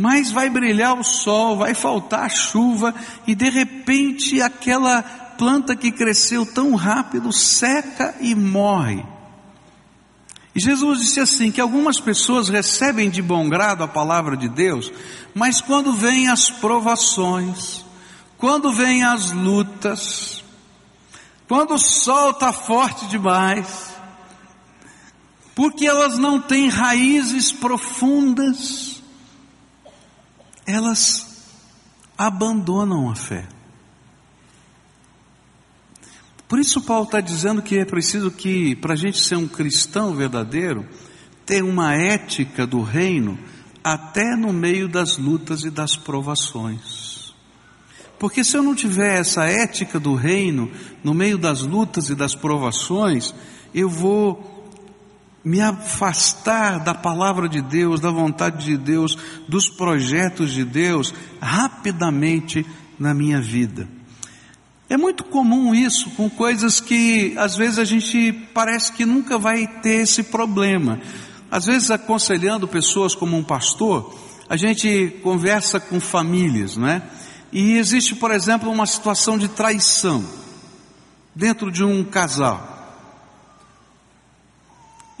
mas vai brilhar o sol, vai faltar chuva e de repente aquela planta que cresceu tão rápido seca e morre. E Jesus disse assim: que algumas pessoas recebem de bom grado a palavra de Deus, mas quando vêm as provações, quando vêm as lutas, quando o sol está forte demais, porque elas não têm raízes profundas, elas abandonam a fé. Por isso, Paulo está dizendo que é preciso que, para a gente ser um cristão verdadeiro, ter uma ética do reino até no meio das lutas e das provações. Porque se eu não tiver essa ética do reino no meio das lutas e das provações, eu vou me afastar da palavra de Deus, da vontade de Deus, dos projetos de Deus, rapidamente na minha vida. É muito comum isso com coisas que às vezes a gente parece que nunca vai ter esse problema. Às vezes aconselhando pessoas como um pastor, a gente conversa com famílias, não é? E existe, por exemplo, uma situação de traição dentro de um casal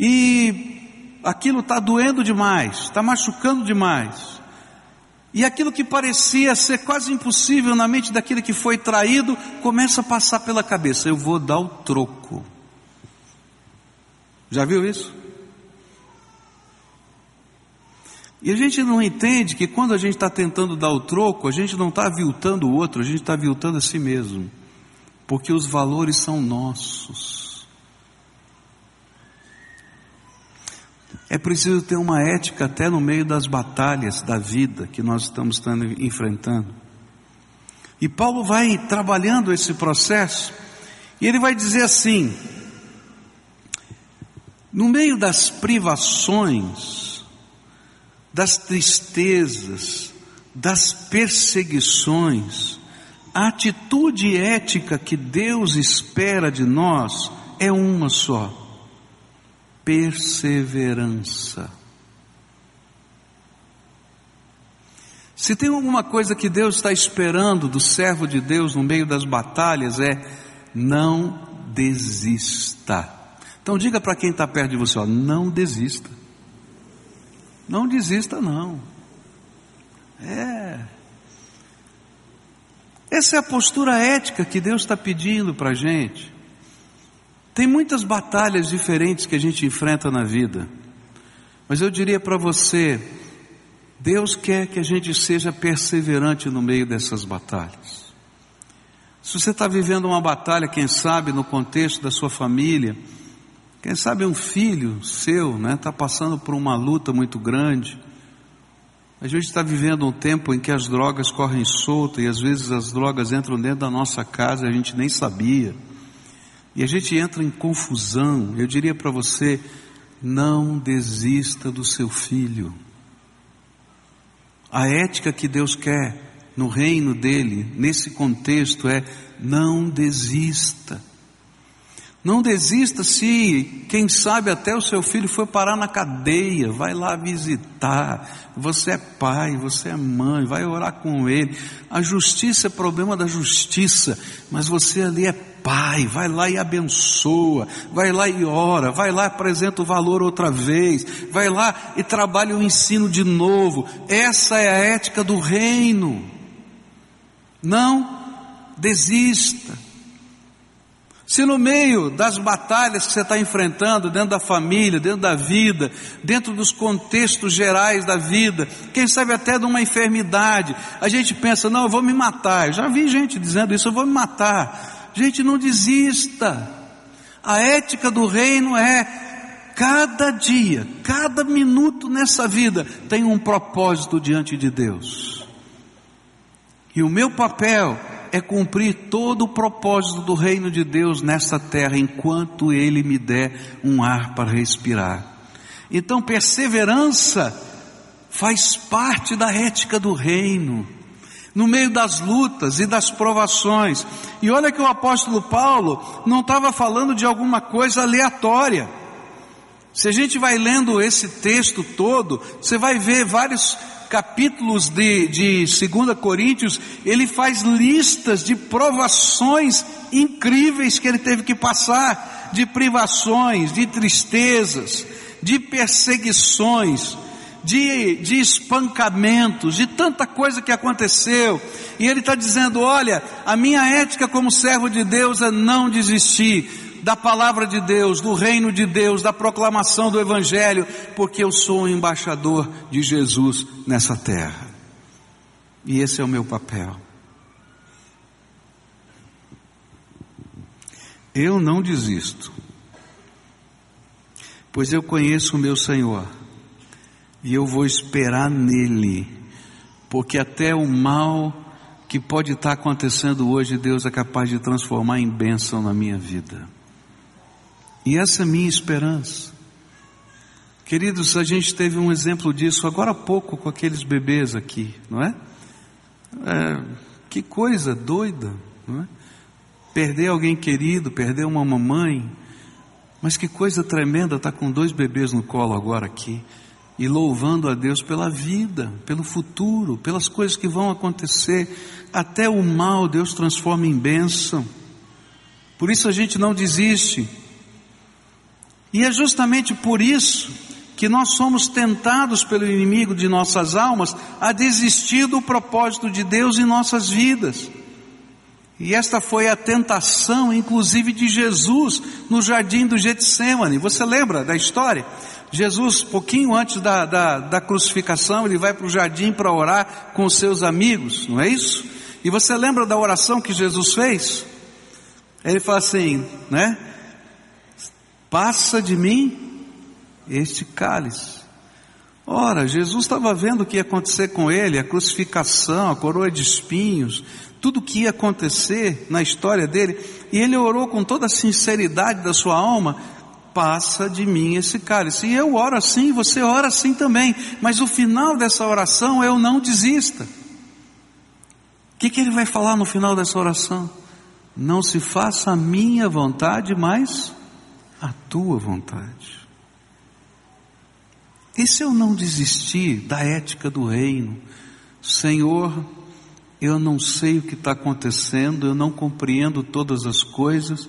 e aquilo está doendo demais, está machucando demais. E aquilo que parecia ser quase impossível na mente daquele que foi traído, começa a passar pela cabeça: eu vou dar o troco. Já viu isso? E a gente não entende que quando a gente está tentando dar o troco, a gente não está aviltando o outro, a gente está aviltando a si mesmo. Porque os valores são nossos. É preciso ter uma ética até no meio das batalhas da vida que nós estamos enfrentando. E Paulo vai trabalhando esse processo, e ele vai dizer assim: no meio das privações, das tristezas, das perseguições, a atitude ética que Deus espera de nós é uma só perseverança. Se tem alguma coisa que Deus está esperando do servo de Deus no meio das batalhas é não desista. Então diga para quem está perto de você, ó, não desista. Não desista não. É. Essa é a postura ética que Deus está pedindo para a gente. Tem muitas batalhas diferentes que a gente enfrenta na vida, mas eu diria para você: Deus quer que a gente seja perseverante no meio dessas batalhas. Se você está vivendo uma batalha, quem sabe, no contexto da sua família, quem sabe um filho seu está né, tá passando por uma luta muito grande. A gente está vivendo um tempo em que as drogas correm solta e às vezes as drogas entram dentro da nossa casa e a gente nem sabia. E a gente entra em confusão. Eu diria para você: não desista do seu filho. A ética que Deus quer no reino dele, nesse contexto, é não desista. Não desista se, quem sabe, até o seu filho foi parar na cadeia, vai lá visitar. Você é pai, você é mãe, vai orar com ele. A justiça é problema da justiça, mas você ali é pai, vai lá e abençoa, vai lá e ora, vai lá e apresenta o valor outra vez, vai lá e trabalha o ensino de novo. Essa é a ética do reino. Não desista. Se no meio das batalhas que você está enfrentando, dentro da família, dentro da vida, dentro dos contextos gerais da vida, quem sabe até de uma enfermidade, a gente pensa, não, eu vou me matar. Eu já vi gente dizendo isso, eu vou me matar. Gente, não desista. A ética do reino é cada dia, cada minuto nessa vida tem um propósito diante de Deus. E o meu papel é cumprir todo o propósito do reino de Deus nessa terra enquanto Ele me der um ar para respirar. Então, perseverança faz parte da ética do reino, no meio das lutas e das provações. E olha que o apóstolo Paulo não estava falando de alguma coisa aleatória. Se a gente vai lendo esse texto todo, você vai ver vários capítulos de, de 2 Coríntios, ele faz listas de provações incríveis que ele teve que passar, de privações, de tristezas, de perseguições, de, de espancamentos, de tanta coisa que aconteceu. E ele está dizendo: olha, a minha ética como servo de Deus é não desistir da palavra de Deus, do reino de Deus, da proclamação do Evangelho, porque eu sou um embaixador de Jesus nessa terra. E esse é o meu papel. Eu não desisto, pois eu conheço o meu Senhor e eu vou esperar nele, porque até o mal que pode estar acontecendo hoje, Deus é capaz de transformar em bênção na minha vida. E essa é minha esperança. Queridos, a gente teve um exemplo disso agora há pouco com aqueles bebês aqui, não é? é que coisa doida, não é? Perder alguém querido, perder uma mamãe, mas que coisa tremenda estar tá com dois bebês no colo agora aqui e louvando a Deus pela vida, pelo futuro, pelas coisas que vão acontecer. Até o mal Deus transforma em bênção. Por isso a gente não desiste. E é justamente por isso que nós somos tentados pelo inimigo de nossas almas a desistir do propósito de Deus em nossas vidas. E esta foi a tentação, inclusive, de Jesus no jardim do Getsemane. Você lembra da história? Jesus, pouquinho antes da, da, da crucificação, ele vai para o jardim para orar com os seus amigos, não é isso? E você lembra da oração que Jesus fez? Ele fala assim, né? Passa de mim este cálice. Ora, Jesus estava vendo o que ia acontecer com ele, a crucificação, a coroa de espinhos, tudo o que ia acontecer na história dele, e ele orou com toda a sinceridade da sua alma, passa de mim esse cálice. E eu oro assim, você ora assim também, mas o final dessa oração é eu não desista. O que, que ele vai falar no final dessa oração? Não se faça a minha vontade, mas a tua vontade. E se eu não desistir da ética do reino, Senhor, eu não sei o que está acontecendo, eu não compreendo todas as coisas,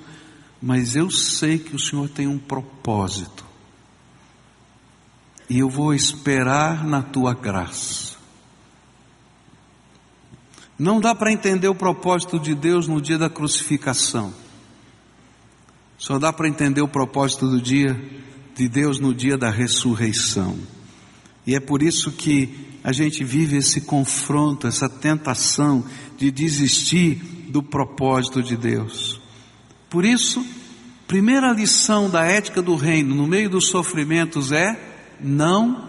mas eu sei que o Senhor tem um propósito. E eu vou esperar na tua graça. Não dá para entender o propósito de Deus no dia da crucificação. Só dá para entender o propósito do dia de Deus no dia da ressurreição. E é por isso que a gente vive esse confronto, essa tentação de desistir do propósito de Deus. Por isso, primeira lição da ética do reino no meio dos sofrimentos é não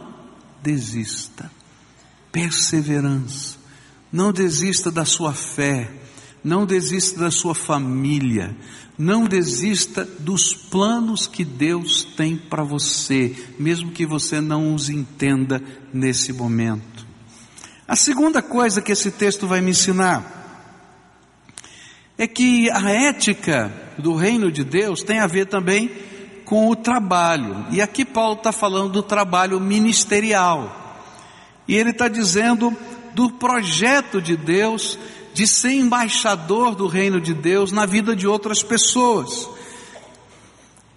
desista. Perseverança. Não desista da sua fé. Não desista da sua família. Não desista dos planos que Deus tem para você, mesmo que você não os entenda nesse momento. A segunda coisa que esse texto vai me ensinar é que a ética do reino de Deus tem a ver também com o trabalho. E aqui Paulo está falando do trabalho ministerial. E ele está dizendo do projeto de Deus de ser embaixador do reino de Deus na vida de outras pessoas.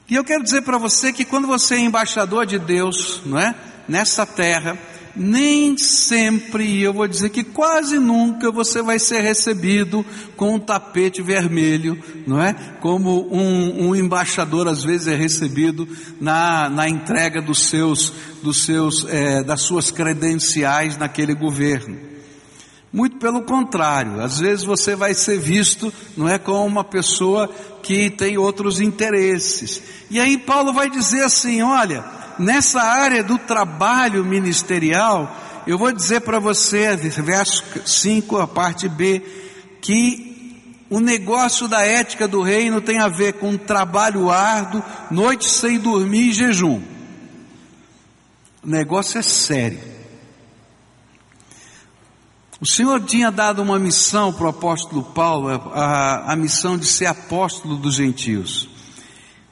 E eu quero dizer para você que quando você é embaixador de Deus, não é? Nessa terra, nem sempre, eu vou dizer que quase nunca você vai ser recebido com um tapete vermelho, não é? Como um, um embaixador às vezes é recebido na, na entrega dos seus, dos seus, é, das suas credenciais naquele governo. Muito pelo contrário, às vezes você vai ser visto, não é, como uma pessoa que tem outros interesses. E aí Paulo vai dizer assim: olha, nessa área do trabalho ministerial, eu vou dizer para você, verso 5, a parte B, que o negócio da ética do reino tem a ver com trabalho árduo, noite sem dormir e jejum. O negócio é sério. O Senhor tinha dado uma missão para o apóstolo Paulo, a, a missão de ser apóstolo dos gentios.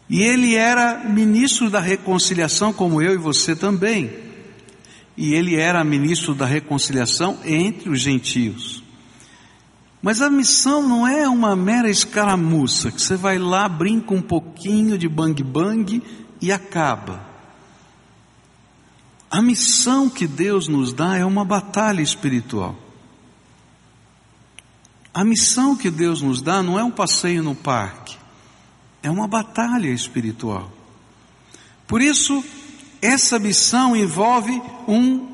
E ele era ministro da reconciliação, como eu e você também. E ele era ministro da reconciliação entre os gentios. Mas a missão não é uma mera escaramuça, que você vai lá, brinca um pouquinho de bang-bang e acaba. A missão que Deus nos dá é uma batalha espiritual. A missão que Deus nos dá não é um passeio no parque, é uma batalha espiritual. Por isso, essa missão envolve um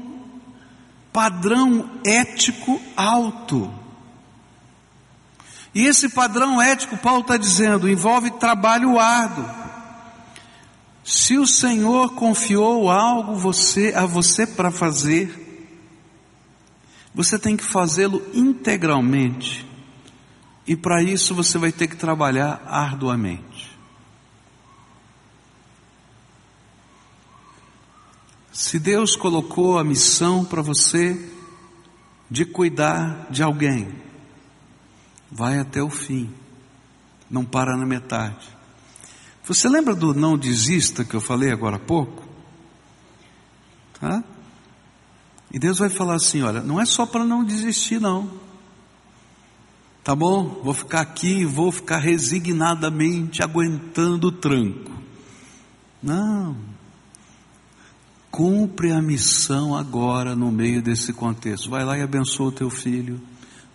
padrão ético alto. E esse padrão ético, Paulo está dizendo, envolve trabalho árduo. Se o Senhor confiou algo você, a você para fazer, você tem que fazê-lo integralmente. E para isso você vai ter que trabalhar arduamente. Se Deus colocou a missão para você de cuidar de alguém, vai até o fim, não para na metade. Você lembra do não desista que eu falei agora há pouco? E Deus vai falar assim: olha, não é só para não desistir, não. Tá bom? Vou ficar aqui, vou ficar resignadamente aguentando o tranco. Não. Cumpre a missão agora no meio desse contexto. Vai lá e abençoa o teu filho.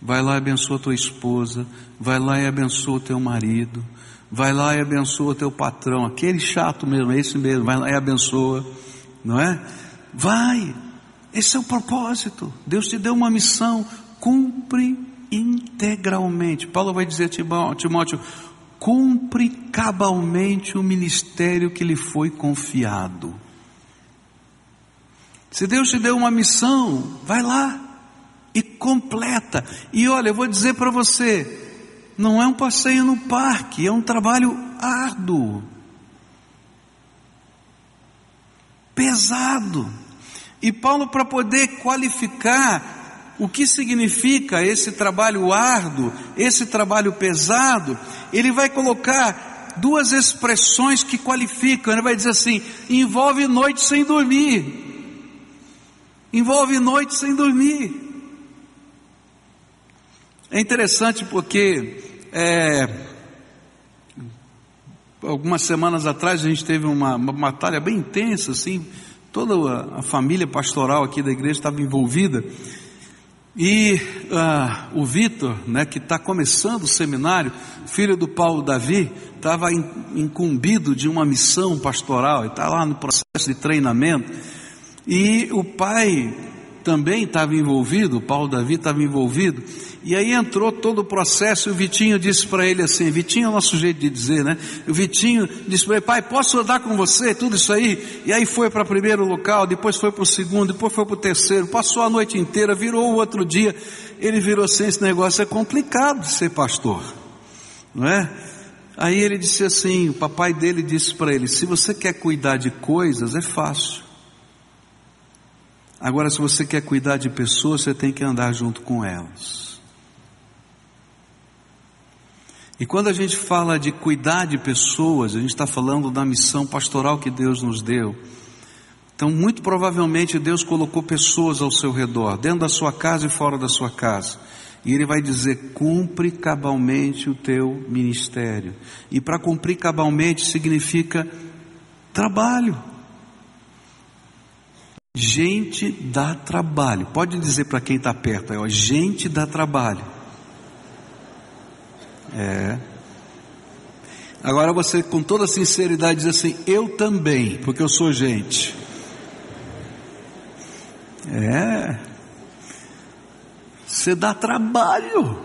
Vai lá e abençoa a tua esposa. Vai lá e abençoa o teu marido. Vai lá e abençoa o teu patrão. Aquele chato mesmo, é esse mesmo. Vai lá e abençoa. Não é? Vai. Esse é o propósito. Deus te deu uma missão. Cumpre integralmente. Paulo vai dizer a Timóteo: cumpre cabalmente o ministério que lhe foi confiado. Se Deus te deu uma missão, vai lá e completa. E olha, eu vou dizer para você: não é um passeio no parque, é um trabalho árduo, pesado. E Paulo, para poder qualificar o que significa esse trabalho árduo, esse trabalho pesado, ele vai colocar duas expressões que qualificam. Ele vai dizer assim: envolve noite sem dormir. Envolve noite sem dormir. É interessante porque é, algumas semanas atrás a gente teve uma, uma batalha bem intensa, assim, toda a, a família pastoral aqui da igreja estava envolvida. E uh, o Vitor, né, que está começando o seminário, filho do Paulo Davi, estava incumbido de uma missão pastoral, está lá no processo de treinamento. E o pai também estava envolvido, Paulo Davi estava envolvido, e aí entrou todo o processo e o Vitinho disse para ele assim, Vitinho é o nosso jeito de dizer, né? O Vitinho disse para ele, pai, posso andar com você, tudo isso aí? E aí foi para o primeiro local, depois foi para o segundo, depois foi para o terceiro, passou a noite inteira, virou o outro dia, ele virou assim, esse negócio é complicado de ser pastor, não é? Aí ele disse assim, o papai dele disse para ele, se você quer cuidar de coisas, é fácil. Agora, se você quer cuidar de pessoas, você tem que andar junto com elas. E quando a gente fala de cuidar de pessoas, a gente está falando da missão pastoral que Deus nos deu. Então, muito provavelmente, Deus colocou pessoas ao seu redor, dentro da sua casa e fora da sua casa. E Ele vai dizer: cumpre cabalmente o teu ministério. E para cumprir cabalmente significa trabalho. Gente dá trabalho. Pode dizer para quem está perto, é, ó, gente dá trabalho. É. Agora você, com toda sinceridade, diz assim: Eu também, porque eu sou gente. É. Você dá trabalho.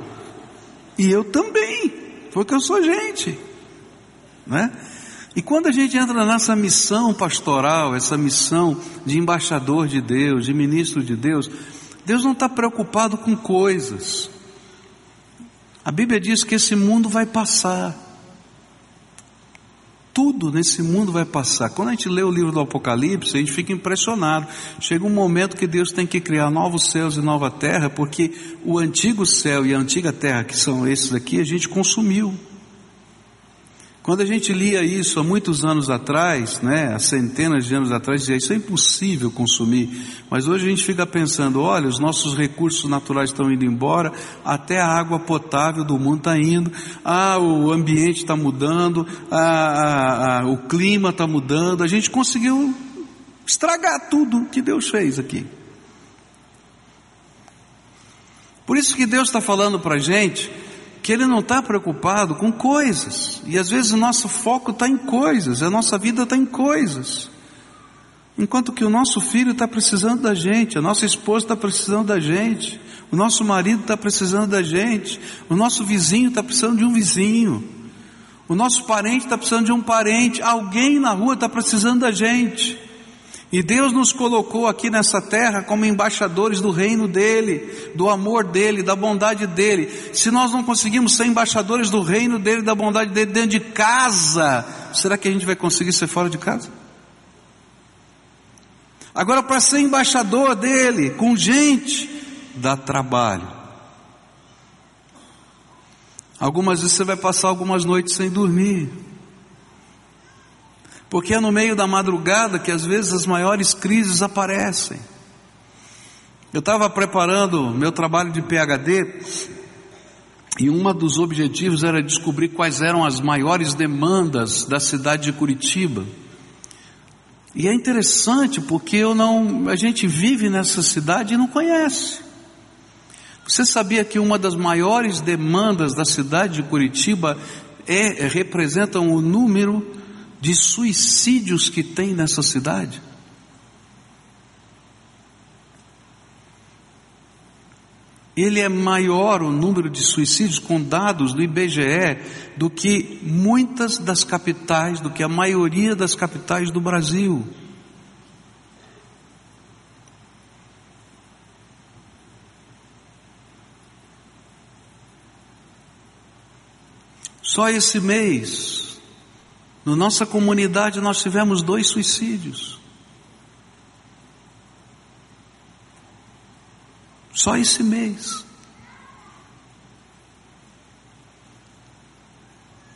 E eu também, porque eu sou gente. Né? E quando a gente entra nessa missão pastoral, essa missão de embaixador de Deus, de ministro de Deus, Deus não está preocupado com coisas. A Bíblia diz que esse mundo vai passar. Tudo nesse mundo vai passar. Quando a gente lê o livro do Apocalipse, a gente fica impressionado. Chega um momento que Deus tem que criar novos céus e nova terra, porque o antigo céu e a antiga terra, que são esses aqui, a gente consumiu. Quando a gente lia isso há muitos anos atrás, né, há centenas de anos atrás, dizia isso é impossível consumir. Mas hoje a gente fica pensando, olha, os nossos recursos naturais estão indo embora, até a água potável do mundo está indo, ah, o ambiente está mudando, ah, ah, ah, o clima está mudando, a gente conseguiu estragar tudo que Deus fez aqui. Por isso que Deus está falando para a gente que Ele não está preocupado com coisas, e às vezes o nosso foco está em coisas, a nossa vida está em coisas, enquanto que o nosso filho está precisando da gente, a nossa esposa está precisando da gente, o nosso marido está precisando da gente, o nosso vizinho está precisando de um vizinho, o nosso parente está precisando de um parente, alguém na rua está precisando da gente. E Deus nos colocou aqui nessa terra como embaixadores do reino dele, do amor dele, da bondade dele. Se nós não conseguimos ser embaixadores do reino dele, da bondade dele dentro de casa, será que a gente vai conseguir ser fora de casa? Agora, para ser embaixador dele, com gente, dá trabalho. Algumas vezes você vai passar algumas noites sem dormir. Porque é no meio da madrugada que às vezes as maiores crises aparecem. Eu estava preparando meu trabalho de PhD e um dos objetivos era descobrir quais eram as maiores demandas da cidade de Curitiba. E é interessante porque eu não, a gente vive nessa cidade e não conhece. Você sabia que uma das maiores demandas da cidade de Curitiba é representam o número de suicídios que tem nessa cidade? Ele é maior o número de suicídios com dados do IBGE do que muitas das capitais, do que a maioria das capitais do Brasil. Só esse mês, na nossa comunidade nós tivemos dois suicídios. Só esse mês.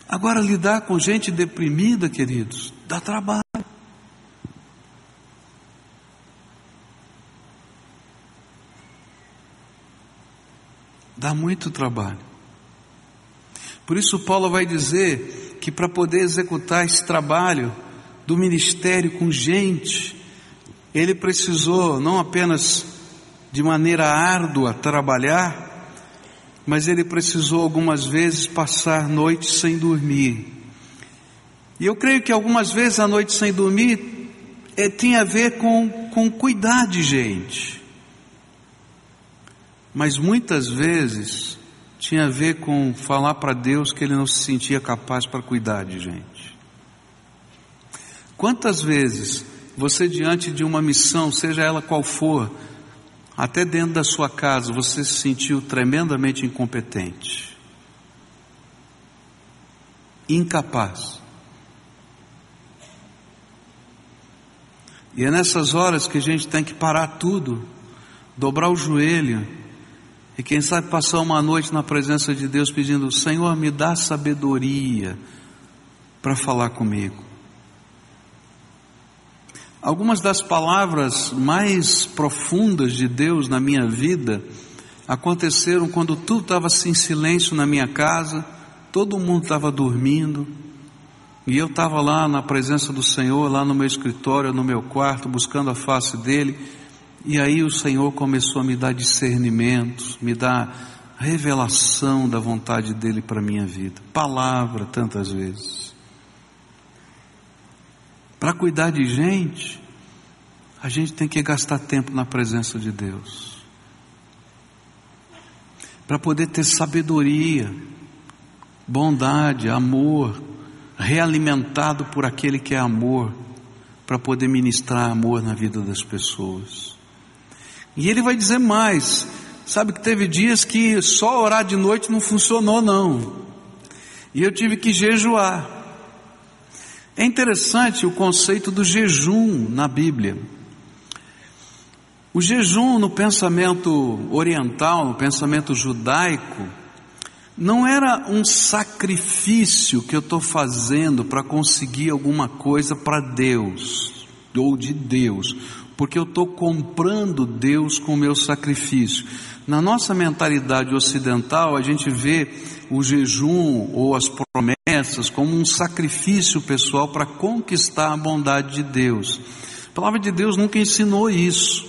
Agora, lidar com gente deprimida, queridos, dá trabalho. Dá muito trabalho. Por isso, Paulo vai dizer que para poder executar esse trabalho do ministério com gente, ele precisou não apenas de maneira árdua trabalhar, mas ele precisou algumas vezes passar noites sem dormir. E eu creio que algumas vezes a noite sem dormir é, tem a ver com, com cuidar de gente. mas muitas vezes tinha a ver com falar para Deus que ele não se sentia capaz para cuidar de gente. Quantas vezes você, diante de uma missão, seja ela qual for, até dentro da sua casa, você se sentiu tremendamente incompetente, incapaz. E é nessas horas que a gente tem que parar tudo, dobrar o joelho e quem sabe passar uma noite na presença de Deus pedindo: Senhor, me dá sabedoria para falar comigo. Algumas das palavras mais profundas de Deus na minha vida aconteceram quando tudo estava assim, em silêncio na minha casa, todo mundo estava dormindo, e eu estava lá na presença do Senhor, lá no meu escritório, no meu quarto, buscando a face dele, e aí o Senhor começou a me dar discernimento, me dar revelação da vontade dele para a minha vida, palavra tantas vezes. Para cuidar de gente, a gente tem que gastar tempo na presença de Deus. Para poder ter sabedoria, bondade, amor, realimentado por aquele que é amor, para poder ministrar amor na vida das pessoas. E ele vai dizer mais: sabe que teve dias que só orar de noite não funcionou, não. E eu tive que jejuar. É interessante o conceito do jejum na Bíblia. O jejum no pensamento oriental, no pensamento judaico, não era um sacrifício que eu estou fazendo para conseguir alguma coisa para Deus, ou de Deus, porque eu estou comprando Deus com o meu sacrifício. Na nossa mentalidade ocidental, a gente vê o jejum ou as promessas como um sacrifício pessoal para conquistar a bondade de Deus. A palavra de Deus nunca ensinou isso.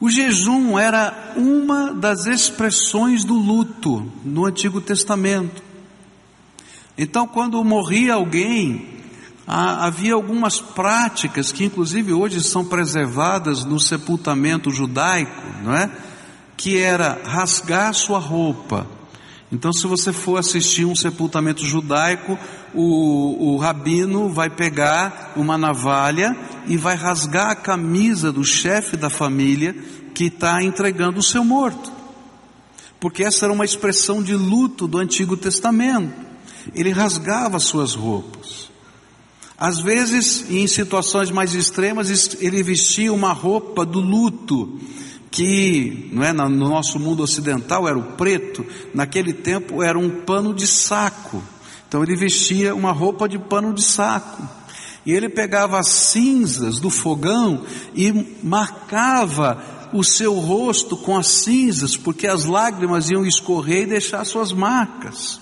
O jejum era uma das expressões do luto no Antigo Testamento. Então, quando morria alguém, havia algumas práticas que, inclusive, hoje são preservadas no sepultamento judaico, não é? Que era rasgar sua roupa. Então, se você for assistir um sepultamento judaico, o, o rabino vai pegar uma navalha e vai rasgar a camisa do chefe da família que está entregando o seu morto. Porque essa era uma expressão de luto do Antigo Testamento. Ele rasgava suas roupas. Às vezes, em situações mais extremas, ele vestia uma roupa do luto, que não é, no nosso mundo ocidental era o preto, naquele tempo era um pano de saco. Então ele vestia uma roupa de pano de saco. E ele pegava as cinzas do fogão e marcava o seu rosto com as cinzas, porque as lágrimas iam escorrer e deixar suas marcas.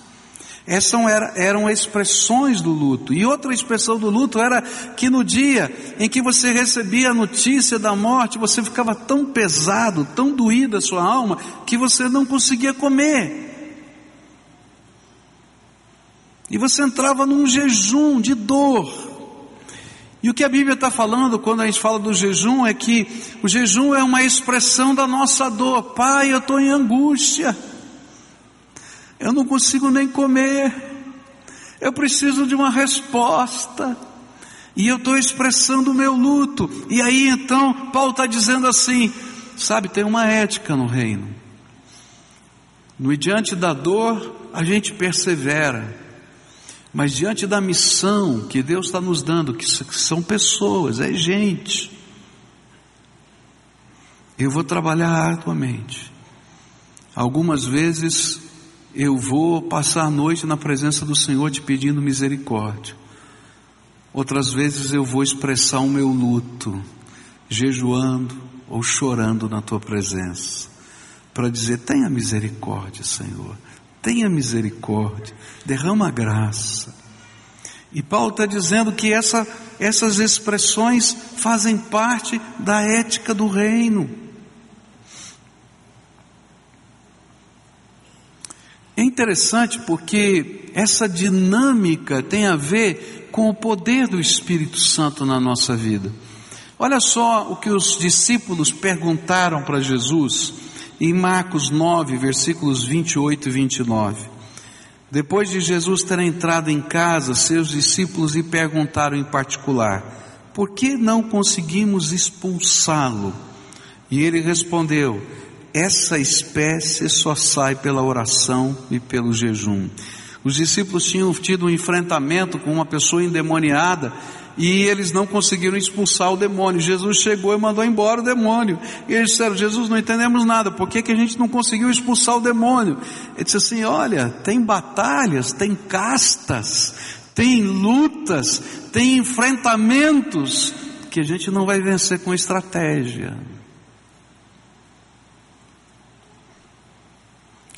Essas eram expressões do luto. E outra expressão do luto era que no dia em que você recebia a notícia da morte, você ficava tão pesado, tão doída a sua alma, que você não conseguia comer. E você entrava num jejum de dor. E o que a Bíblia está falando quando a gente fala do jejum é que o jejum é uma expressão da nossa dor. Pai, eu estou em angústia. Eu não consigo nem comer. Eu preciso de uma resposta. E eu estou expressando o meu luto. E aí então, Paulo está dizendo assim: sabe, tem uma ética no reino. No diante da dor, a gente persevera. Mas diante da missão que Deus está nos dando, que são pessoas, é gente, eu vou trabalhar arduamente. Algumas vezes eu vou passar a noite na presença do Senhor te pedindo misericórdia. Outras vezes eu vou expressar o meu luto, jejuando ou chorando na tua presença, para dizer: tenha misericórdia, Senhor tenha misericórdia, derrama graça. E Paulo está dizendo que essa, essas expressões fazem parte da ética do reino. É interessante porque essa dinâmica tem a ver com o poder do Espírito Santo na nossa vida. Olha só o que os discípulos perguntaram para Jesus em Marcos 9, versículos 28 e 29. Depois de Jesus ter entrado em casa, seus discípulos lhe perguntaram em particular: Por que não conseguimos expulsá-lo? E ele respondeu: Essa espécie só sai pela oração e pelo jejum. Os discípulos tinham tido um enfrentamento com uma pessoa endemoniada e eles não conseguiram expulsar o demônio. Jesus chegou e mandou embora o demônio. E eles disseram: Jesus, não entendemos nada, por que, que a gente não conseguiu expulsar o demônio? Ele disse assim: Olha, tem batalhas, tem castas, tem lutas, tem enfrentamentos que a gente não vai vencer com estratégia.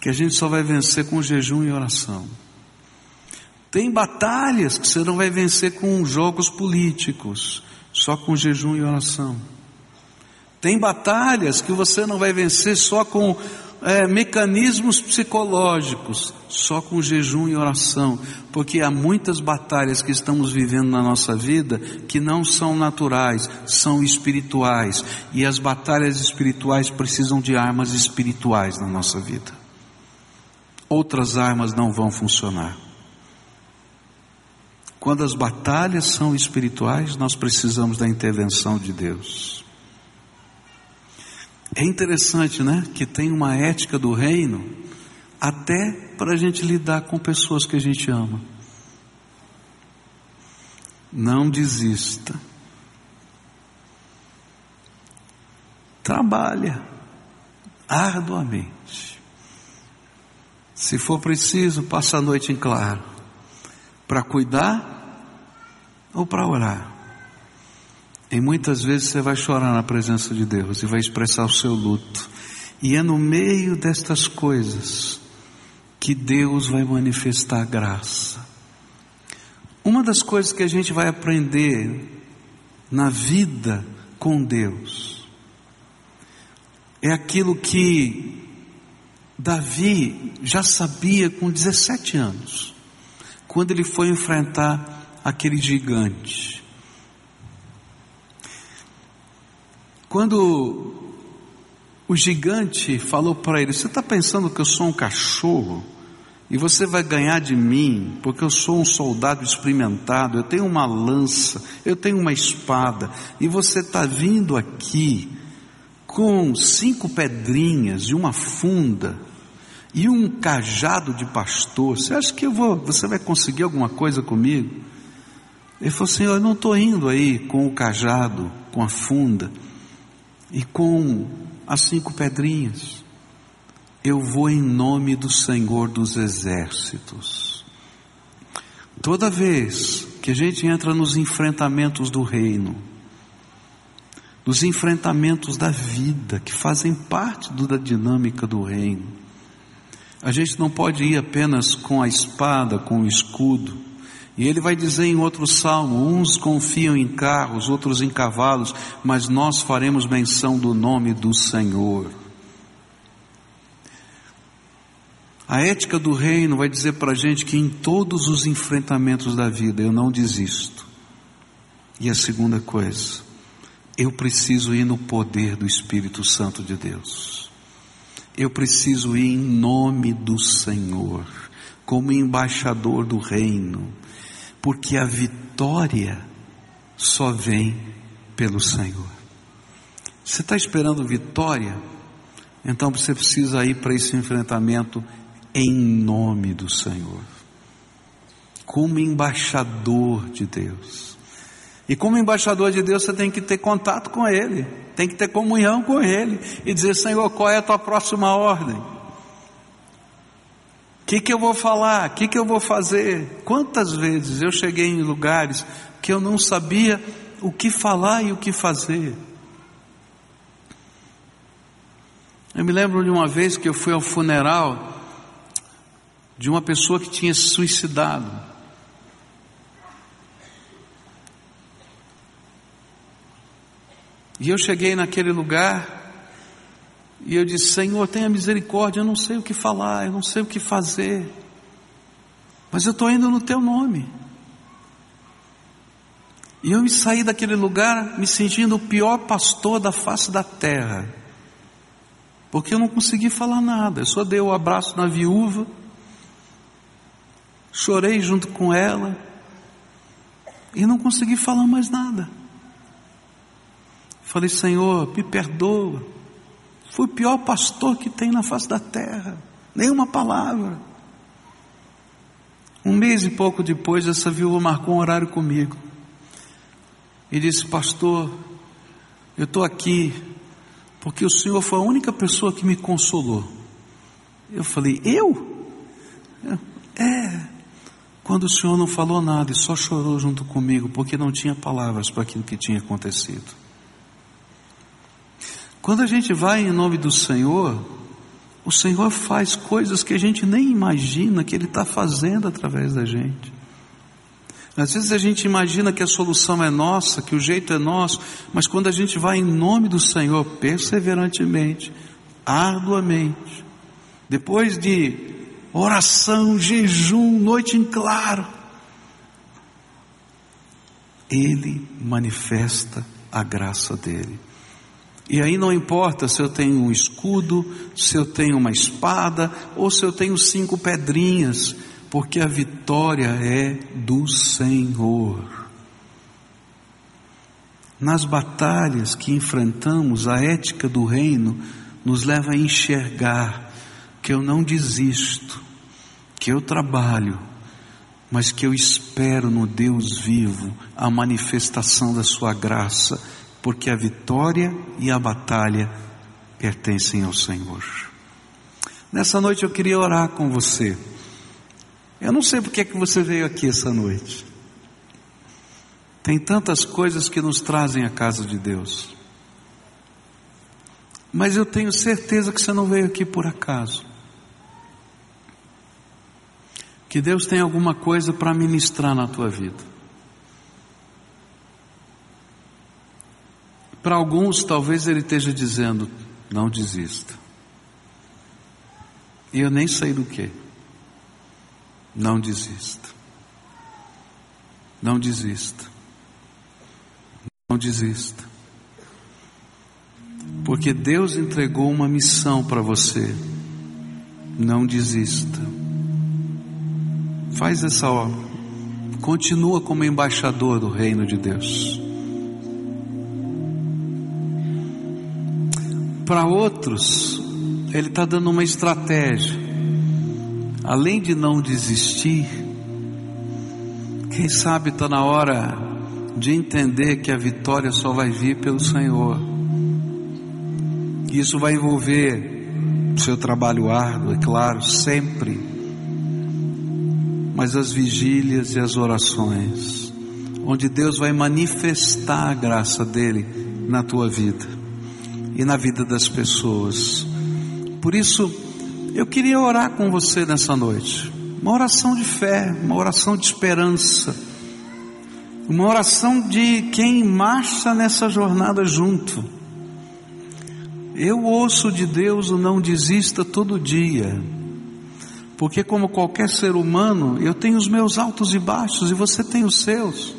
Que a gente só vai vencer com jejum e oração. Tem batalhas que você não vai vencer com jogos políticos, só com jejum e oração. Tem batalhas que você não vai vencer só com é, mecanismos psicológicos, só com jejum e oração, porque há muitas batalhas que estamos vivendo na nossa vida que não são naturais, são espirituais, e as batalhas espirituais precisam de armas espirituais na nossa vida. Outras armas não vão funcionar. Quando as batalhas são espirituais, nós precisamos da intervenção de Deus. É interessante, né? Que tem uma ética do reino, até para a gente lidar com pessoas que a gente ama. Não desista. Trabalha arduamente. Se for preciso, passa a noite em claro para cuidar ou para orar. E muitas vezes você vai chorar na presença de Deus e vai expressar o seu luto. E é no meio destas coisas que Deus vai manifestar graça. Uma das coisas que a gente vai aprender na vida com Deus é aquilo que Davi já sabia com 17 anos quando ele foi enfrentar aquele gigante. Quando o gigante falou para ele: Você está pensando que eu sou um cachorro? E você vai ganhar de mim, porque eu sou um soldado experimentado, eu tenho uma lança, eu tenho uma espada, e você está vindo aqui com cinco pedrinhas e uma funda, e um cajado de pastor, você acha que eu vou, você vai conseguir alguma coisa comigo? Ele falou assim: Eu não estou indo aí com o cajado, com a funda e com as cinco pedrinhas. Eu vou em nome do Senhor dos Exércitos. Toda vez que a gente entra nos enfrentamentos do reino, nos enfrentamentos da vida, que fazem parte da dinâmica do reino, a gente não pode ir apenas com a espada, com o escudo. E ele vai dizer em outro salmo: uns confiam em carros, outros em cavalos, mas nós faremos menção do nome do Senhor. A ética do reino vai dizer para a gente que em todos os enfrentamentos da vida eu não desisto. E a segunda coisa, eu preciso ir no poder do Espírito Santo de Deus. Eu preciso ir em nome do Senhor, como embaixador do reino, porque a vitória só vem pelo Senhor. Você está esperando vitória? Então você precisa ir para esse enfrentamento em nome do Senhor, como embaixador de Deus. E como embaixador de Deus, você tem que ter contato com Ele, tem que ter comunhão com Ele e dizer: Senhor, qual é a tua próxima ordem? O que, que eu vou falar? O que, que eu vou fazer? Quantas vezes eu cheguei em lugares que eu não sabia o que falar e o que fazer? Eu me lembro de uma vez que eu fui ao funeral de uma pessoa que tinha se suicidado. E eu cheguei naquele lugar e eu disse: Senhor, tenha misericórdia, eu não sei o que falar, eu não sei o que fazer, mas eu estou indo no teu nome. E eu me saí daquele lugar me sentindo o pior pastor da face da terra. porque eu não consegui falar nada. Eu só dei o um abraço na viúva, chorei junto com ela e não consegui falar mais nada. Falei, Senhor, me perdoa. Fui o pior pastor que tem na face da terra. Nenhuma palavra. Um mês e pouco depois, essa viúva marcou um horário comigo. E disse, pastor, eu estou aqui porque o Senhor foi a única pessoa que me consolou. Eu falei, eu? É. Quando o Senhor não falou nada e só chorou junto comigo, porque não tinha palavras para aquilo que tinha acontecido. Quando a gente vai em nome do Senhor, o Senhor faz coisas que a gente nem imagina que Ele está fazendo através da gente. Às vezes a gente imagina que a solução é nossa, que o jeito é nosso, mas quando a gente vai em nome do Senhor, perseverantemente, arduamente, depois de oração, jejum, noite em claro, Ele manifesta a graça dele. E aí não importa se eu tenho um escudo, se eu tenho uma espada, ou se eu tenho cinco pedrinhas, porque a vitória é do Senhor. Nas batalhas que enfrentamos, a ética do reino nos leva a enxergar que eu não desisto, que eu trabalho, mas que eu espero no Deus vivo a manifestação da Sua graça, porque a vitória e a batalha pertencem ao Senhor. Nessa noite eu queria orar com você. Eu não sei porque é que você veio aqui essa noite. Tem tantas coisas que nos trazem à casa de Deus. Mas eu tenho certeza que você não veio aqui por acaso. Que Deus tem alguma coisa para ministrar na tua vida. Para alguns, talvez Ele esteja dizendo: não desista. E eu nem sei do que. Não desista. Não desista. Não desista. Porque Deus entregou uma missão para você. Não desista. Faz essa obra. Continua como embaixador do reino de Deus. Para outros, Ele está dando uma estratégia. Além de não desistir, quem sabe está na hora de entender que a vitória só vai vir pelo Senhor. Isso vai envolver o seu trabalho árduo, é claro, sempre, mas as vigílias e as orações, onde Deus vai manifestar a graça dele na tua vida e na vida das pessoas. Por isso, eu queria orar com você nessa noite. Uma oração de fé, uma oração de esperança. Uma oração de quem marcha nessa jornada junto. Eu ouço de Deus o não desista todo dia. Porque, como qualquer ser humano, eu tenho os meus altos e baixos e você tem os seus.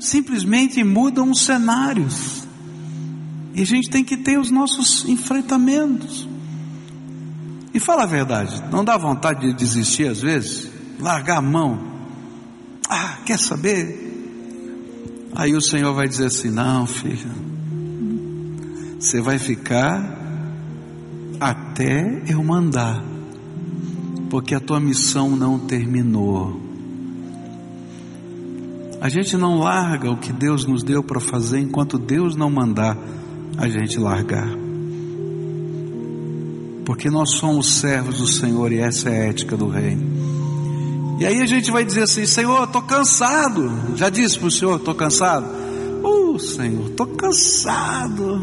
Simplesmente mudam os cenários. E a gente tem que ter os nossos enfrentamentos. E fala a verdade, não dá vontade de desistir às vezes? Largar a mão. Ah, quer saber? Aí o Senhor vai dizer assim: não, filho, você vai ficar até eu mandar, porque a tua missão não terminou. A gente não larga o que Deus nos deu para fazer enquanto Deus não mandar a gente largar porque nós somos servos do Senhor e essa é a ética do reino. E aí a gente vai dizer assim: Senhor, estou cansado. Já disse para o Senhor: estou cansado. Oh, Senhor, estou cansado.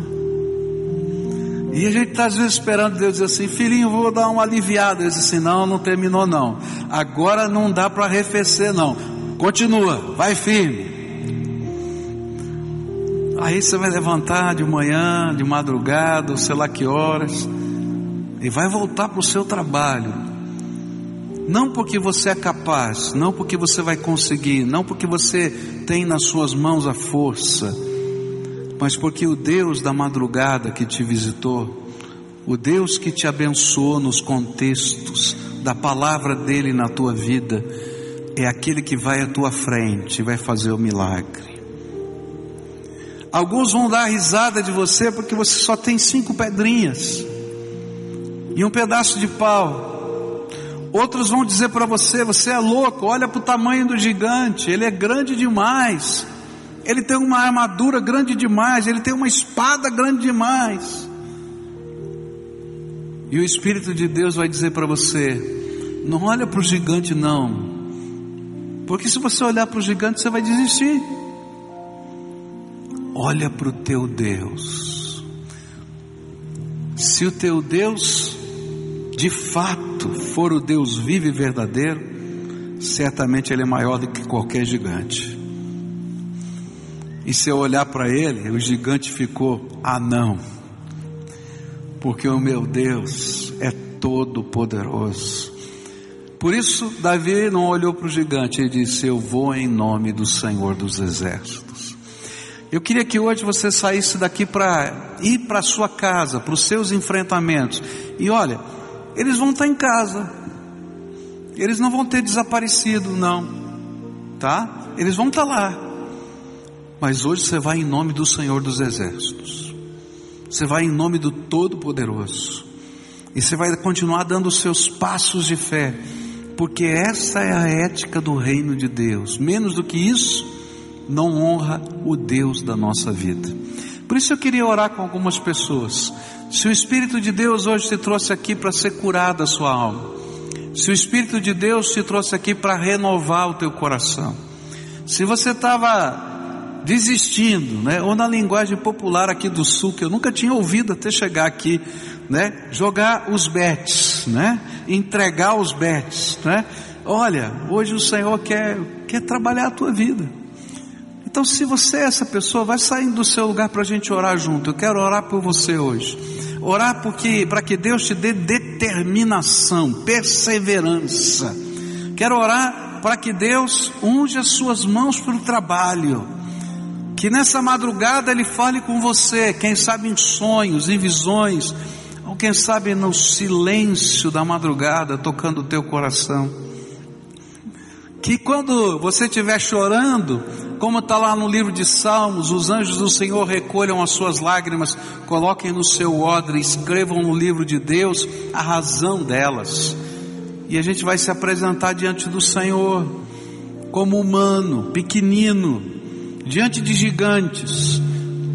E a gente está às vezes esperando Deus dizer assim: Filhinho, vou dar uma aliviada. Ele diz assim: Não, não terminou não. Agora não dá para arrefecer não. Continua, vai firme. Aí você vai levantar de manhã, de madrugada, sei lá que horas e vai voltar para o seu trabalho. Não porque você é capaz, não porque você vai conseguir, não porque você tem nas suas mãos a força, mas porque o Deus da madrugada que te visitou O Deus que te abençoou nos contextos da palavra dele na tua vida é aquele que vai à tua frente e vai fazer o milagre. Alguns vão dar risada de você porque você só tem cinco pedrinhas e um pedaço de pau. Outros vão dizer para você: você é louco, olha para o tamanho do gigante, ele é grande demais, ele tem uma armadura grande demais, ele tem uma espada grande demais. E o Espírito de Deus vai dizer para você: não olha para o gigante, não, porque se você olhar para o gigante, você vai desistir. Olha para o teu Deus. Se o teu Deus de fato for o Deus vivo e verdadeiro, certamente ele é maior do que qualquer gigante. E se eu olhar para ele, o gigante ficou anão, porque o meu Deus é todo poderoso. Por isso, Davi não olhou para o gigante, ele disse: Eu vou em nome do Senhor dos Exércitos. Eu queria que hoje você saísse daqui para ir para sua casa, para os seus enfrentamentos. E olha, eles vão estar em casa, eles não vão ter desaparecido, não, tá? Eles vão estar lá. Mas hoje você vai em nome do Senhor dos Exércitos, você vai em nome do Todo-Poderoso, e você vai continuar dando os seus passos de fé porque essa é a ética do reino de Deus. Menos do que isso, não honra o Deus da nossa vida. Por isso eu queria orar com algumas pessoas. Se o Espírito de Deus hoje te trouxe aqui para ser curada a sua alma, se o Espírito de Deus te trouxe aqui para renovar o teu coração, se você estava desistindo, né? Ou na linguagem popular aqui do sul, que eu nunca tinha ouvido até chegar aqui, né? Jogar os bets, né? Entregar os bets, né? Olha, hoje o Senhor quer, quer trabalhar a tua vida. Então, se você é essa pessoa, vai saindo do seu lugar para a gente orar junto. Eu quero orar por você hoje. Orar porque para que Deus te dê determinação, perseverança. Quero orar para que Deus unja as suas mãos para o trabalho. Que nessa madrugada Ele fale com você, quem sabe em sonhos, em visões, ou quem sabe no silêncio da madrugada, tocando o teu coração. Que quando você estiver chorando, como está lá no livro de Salmos, os anjos do Senhor recolham as suas lágrimas, coloquem no seu odre, escrevam no livro de Deus a razão delas. E a gente vai se apresentar diante do Senhor, como humano, pequenino, diante de gigantes,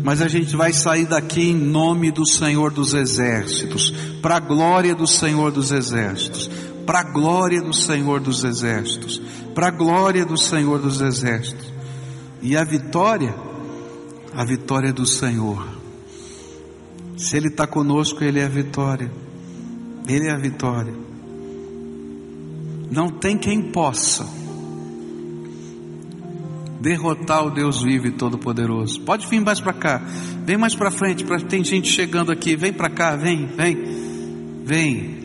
mas a gente vai sair daqui em nome do Senhor dos Exércitos, para a glória do Senhor dos Exércitos, para a glória do Senhor dos Exércitos, para a glória do Senhor dos Exércitos. E a vitória, a vitória é do Senhor. Se Ele está conosco, Ele é a vitória. Ele é a vitória. Não tem quem possa derrotar o Deus vivo e todo-poderoso. Pode vir mais para cá, vem mais para frente, pra, tem gente chegando aqui, vem para cá, vem, vem, vem.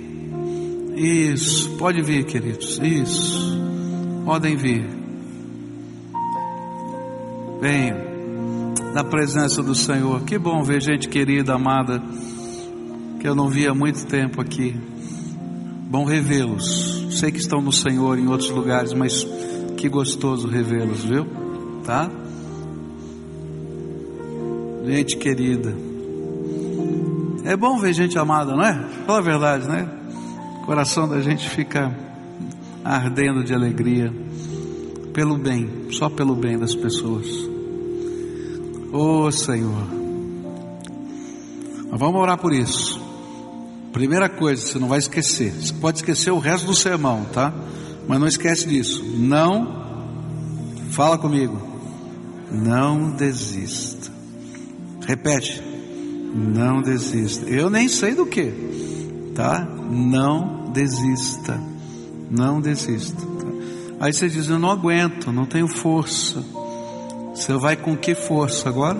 Isso, pode vir, queridos, isso, podem vir. Venham, na presença do Senhor. Que bom ver gente querida, amada, que eu não via há muito tempo aqui. Bom revê-los. Sei que estão no Senhor em outros lugares, mas que gostoso revê-los, viu? tá? Gente querida. É bom ver gente amada, não é? Fala a verdade, né? O coração da gente fica ardendo de alegria pelo bem, só pelo bem das pessoas. Oh Senhor. Mas vamos orar por isso. Primeira coisa, você não vai esquecer. Você pode esquecer o resto do sermão, tá? Mas não esquece disso. Não fala comigo. Não desista. Repete. Não desista. Eu nem sei do que, tá? Não desista. Não desista. Aí você diz: Eu não aguento, não tenho força. Você vai com que força agora?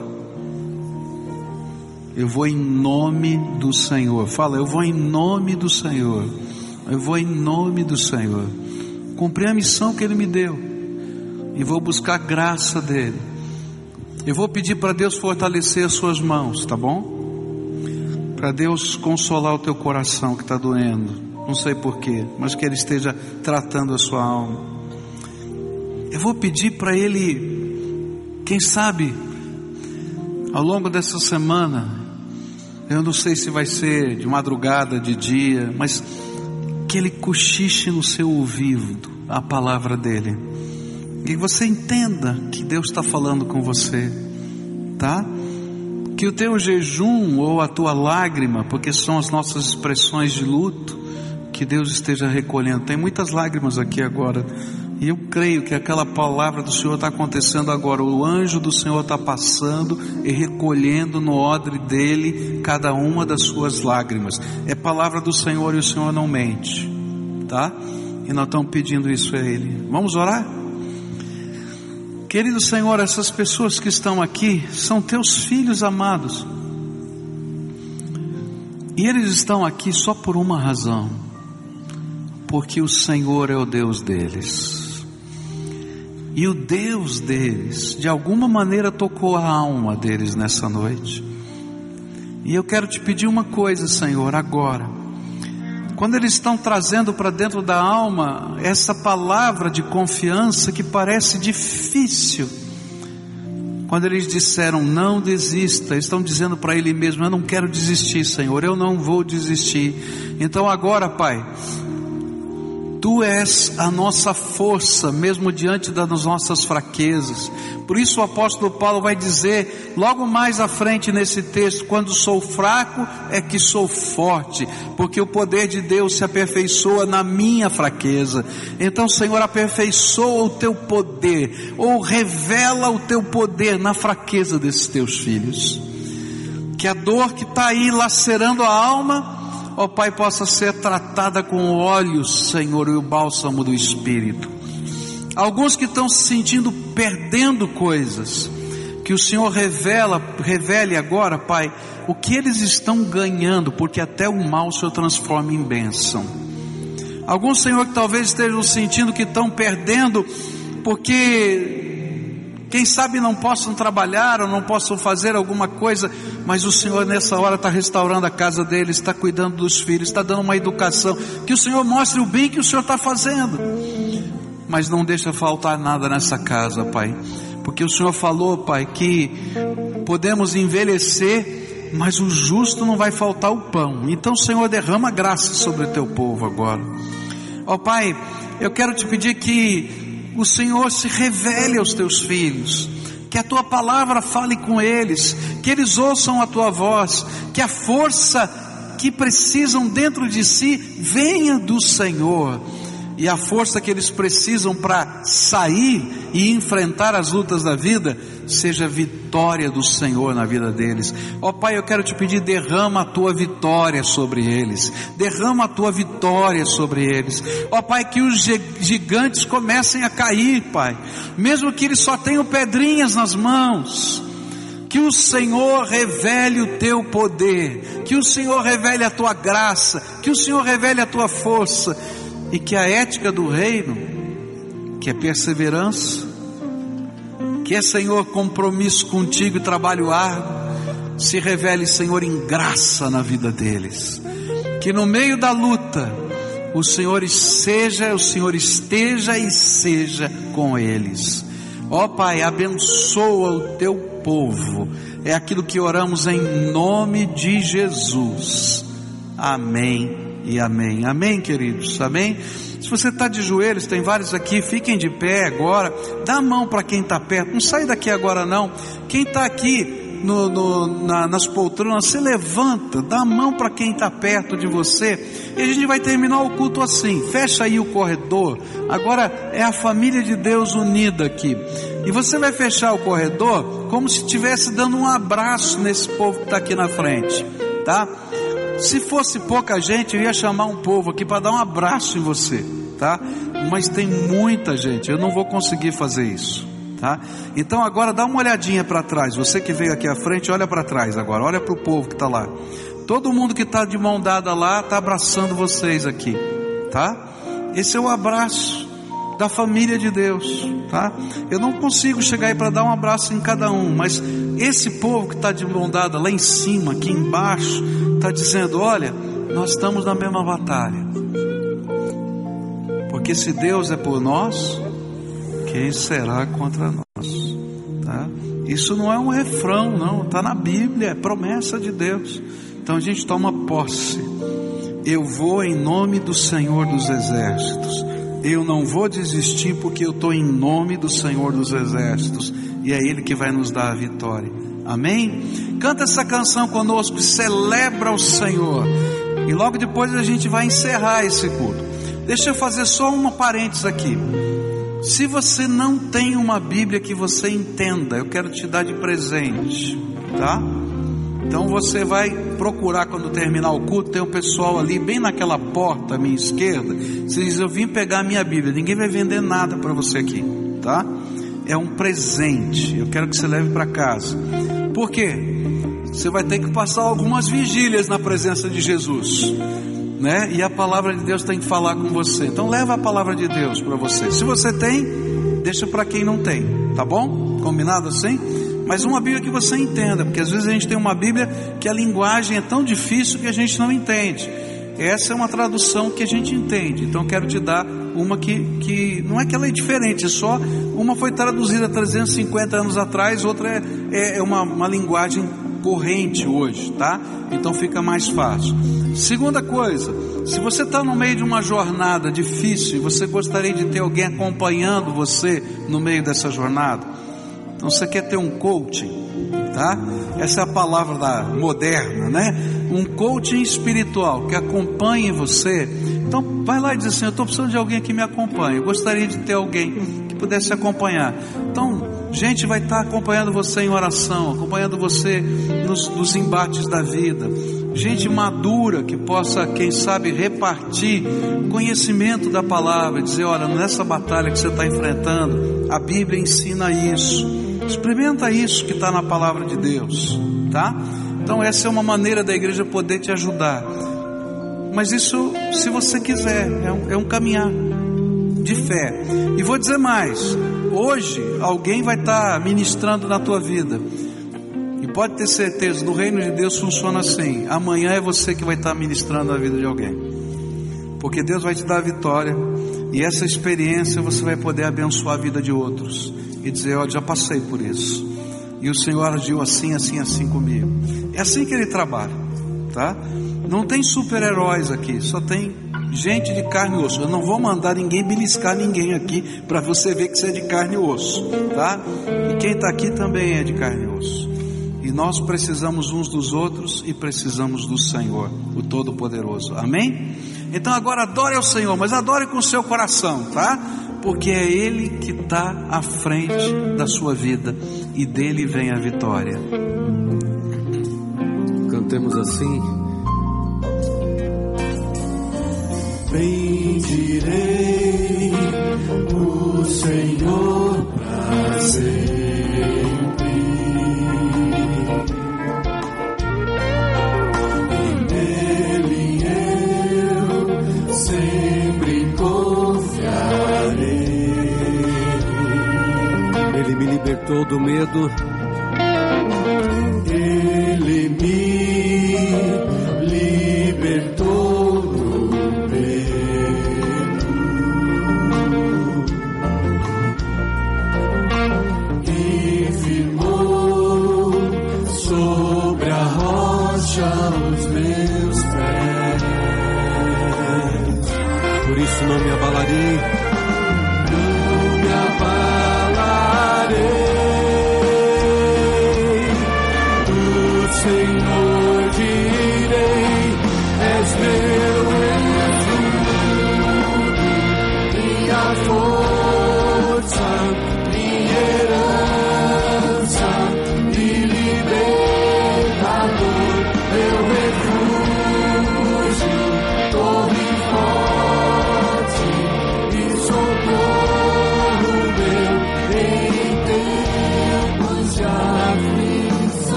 Eu vou em nome do Senhor. Fala, eu vou em nome do Senhor. Eu vou em nome do Senhor. Cumprir a missão que Ele me deu. E vou buscar a graça dEle eu vou pedir para Deus fortalecer as suas mãos, tá bom? para Deus consolar o teu coração que está doendo. Não sei porquê, mas que Ele esteja tratando a sua alma. Eu vou pedir para Ele, quem sabe, ao longo dessa semana, eu não sei se vai ser de madrugada, de dia, mas que Ele cochiche no seu ouvido a palavra dEle. E você entenda que Deus está falando com você, tá? Que o teu jejum ou a tua lágrima, porque são as nossas expressões de luto, que Deus esteja recolhendo. Tem muitas lágrimas aqui agora. E eu creio que aquela palavra do Senhor está acontecendo agora. O anjo do Senhor está passando e recolhendo no odre dele cada uma das suas lágrimas. É palavra do Senhor e o Senhor não mente, tá? E nós estamos pedindo isso a Ele. Vamos orar? Querido Senhor, essas pessoas que estão aqui são teus filhos amados. E eles estão aqui só por uma razão: porque o Senhor é o Deus deles. E o Deus deles, de alguma maneira, tocou a alma deles nessa noite. E eu quero te pedir uma coisa, Senhor, agora. Quando eles estão trazendo para dentro da alma essa palavra de confiança que parece difícil, quando eles disseram não desista, estão dizendo para ele mesmo: Eu não quero desistir, Senhor, eu não vou desistir. Então agora, Pai, Tu és a nossa força, mesmo diante das nossas fraquezas. Por isso o apóstolo Paulo vai dizer, logo mais à frente nesse texto: quando sou fraco é que sou forte, porque o poder de Deus se aperfeiçoa na minha fraqueza. Então, Senhor, aperfeiçoa o teu poder, ou revela o teu poder na fraqueza desses teus filhos. Que a dor que está aí lacerando a alma, ó Pai, possa ser tratada com óleo, Senhor, e o bálsamo do Espírito. Alguns que estão se sentindo perdendo coisas, que o Senhor revela, revele agora, Pai, o que eles estão ganhando, porque até o mal o Senhor transforma em bênção. Alguns, Senhor, que talvez estejam sentindo que estão perdendo, porque quem sabe não possam trabalhar ou não possam fazer alguma coisa, mas o Senhor nessa hora está restaurando a casa deles, está cuidando dos filhos, está dando uma educação. Que o Senhor mostre o bem que o Senhor está fazendo. Mas não deixa faltar nada nessa casa, Pai. Porque o Senhor falou, Pai, que podemos envelhecer, mas o justo não vai faltar o pão. Então, Senhor, derrama graça sobre o teu povo agora. Ó Pai, eu quero te pedir que o Senhor se revele aos teus filhos, que a tua palavra fale com eles, que eles ouçam a tua voz, que a força que precisam dentro de si venha do Senhor e a força que eles precisam para sair e enfrentar as lutas da vida seja vitória do Senhor na vida deles. Ó oh, Pai, eu quero te pedir, derrama a tua vitória sobre eles, derrama a tua vitória sobre eles. Ó oh, Pai, que os gigantes comecem a cair, Pai, mesmo que eles só tenham pedrinhas nas mãos. Que o Senhor revele o teu poder, que o Senhor revele a tua graça, que o Senhor revele a tua força, e que a ética do reino, que é perseverança, que é, Senhor, compromisso contigo e trabalho árduo, se revele, Senhor, em graça na vida deles. Que no meio da luta, o Senhor seja, o Senhor esteja e seja com eles. Ó Pai, abençoa o teu povo. É aquilo que oramos em nome de Jesus. Amém e amém. Amém, queridos? Amém? Se você está de joelhos, tem vários aqui, fiquem de pé agora. Dá a mão para quem está perto. Não sai daqui agora, não. Quem está aqui no, no, na, nas poltronas, se levanta, dá a mão para quem está perto de você. E a gente vai terminar o culto assim. Fecha aí o corredor. Agora é a família de Deus unida aqui. E você vai fechar o corredor como se estivesse dando um abraço nesse povo que está aqui na frente, tá? Se fosse pouca gente, eu ia chamar um povo aqui para dar um abraço em você, tá? Mas tem muita gente, eu não vou conseguir fazer isso, tá? Então agora dá uma olhadinha para trás. Você que veio aqui à frente, olha para trás agora, olha para o povo que está lá. Todo mundo que está de mão dada lá está abraçando vocês aqui, tá? Esse é o abraço da família de Deus, tá? Eu não consigo chegar aí para dar um abraço em cada um, mas esse povo que está de mão dada lá em cima, aqui embaixo, está dizendo: olha, nós estamos na mesma batalha. Porque se Deus é por nós, quem será contra nós? Tá? Isso não é um refrão, não, está na Bíblia, é promessa de Deus. Então a gente toma posse. Eu vou em nome do Senhor dos Exércitos. Eu não vou desistir porque eu estou em nome do Senhor dos Exércitos e é Ele que vai nos dar a vitória. Amém? Canta essa canção conosco, celebra o Senhor. E logo depois a gente vai encerrar esse culto. Deixa eu fazer só uma parênteses aqui. Se você não tem uma Bíblia que você entenda, eu quero te dar de presente, tá? Então você vai procurar quando terminar o culto, tem um pessoal ali bem naquela porta à minha esquerda. Você diz: "Eu vim pegar a minha Bíblia". Ninguém vai vender nada para você aqui, tá? É um presente. Eu quero que você leve para casa. Por quê? Você vai ter que passar algumas vigílias na presença de Jesus. Né? E a palavra de Deus tem que falar com você. Então leva a palavra de Deus para você. Se você tem, deixa para quem não tem, tá bom? Combinado assim? Mas uma Bíblia que você entenda, porque às vezes a gente tem uma Bíblia que a linguagem é tão difícil que a gente não entende. Essa é uma tradução que a gente entende. Então quero te dar uma que, que não é que ela é diferente, é só uma foi traduzida 350 anos atrás, outra é, é, é uma, uma linguagem corrente hoje, tá? Então fica mais fácil. Segunda coisa, se você está no meio de uma jornada difícil e você gostaria de ter alguém acompanhando você no meio dessa jornada, então você quer ter um coaching, tá? Essa é a palavra da moderna, né? Um coaching espiritual que acompanhe você. Então vai lá e diz assim: Eu estou precisando de alguém que me acompanhe. Eu gostaria de ter alguém que pudesse acompanhar. Então, gente vai estar acompanhando você em oração, acompanhando você nos, nos embates da vida. Gente madura que possa, quem sabe, repartir conhecimento da palavra, dizer: olha, nessa batalha que você está enfrentando, a Bíblia ensina isso. Experimenta isso que está na palavra de Deus, tá? Então essa é uma maneira da igreja poder te ajudar. Mas isso, se você quiser, é um, é um caminhar de fé. E vou dizer mais: hoje alguém vai estar tá ministrando na tua vida. E pode ter certeza, no reino de Deus funciona assim. Amanhã é você que vai estar tá ministrando na vida de alguém. Porque Deus vai te dar a vitória. E essa experiência você vai poder abençoar a vida de outros e dizer: Olha, já passei por isso. E o Senhor agiu assim, assim, assim comigo. É assim que ele trabalha, tá? Não tem super-heróis aqui, só tem gente de carne e osso. Eu não vou mandar ninguém beliscar ninguém aqui para você ver que você é de carne e osso, tá? E quem está aqui também é de carne e osso. E nós precisamos uns dos outros e precisamos do Senhor, o Todo-Poderoso. Amém? Então agora adore ao Senhor, mas adore com o seu coração, tá? Porque é Ele que está à frente da sua vida e dele vem a vitória. Cantemos assim. Bendirei o Senhor para do medo.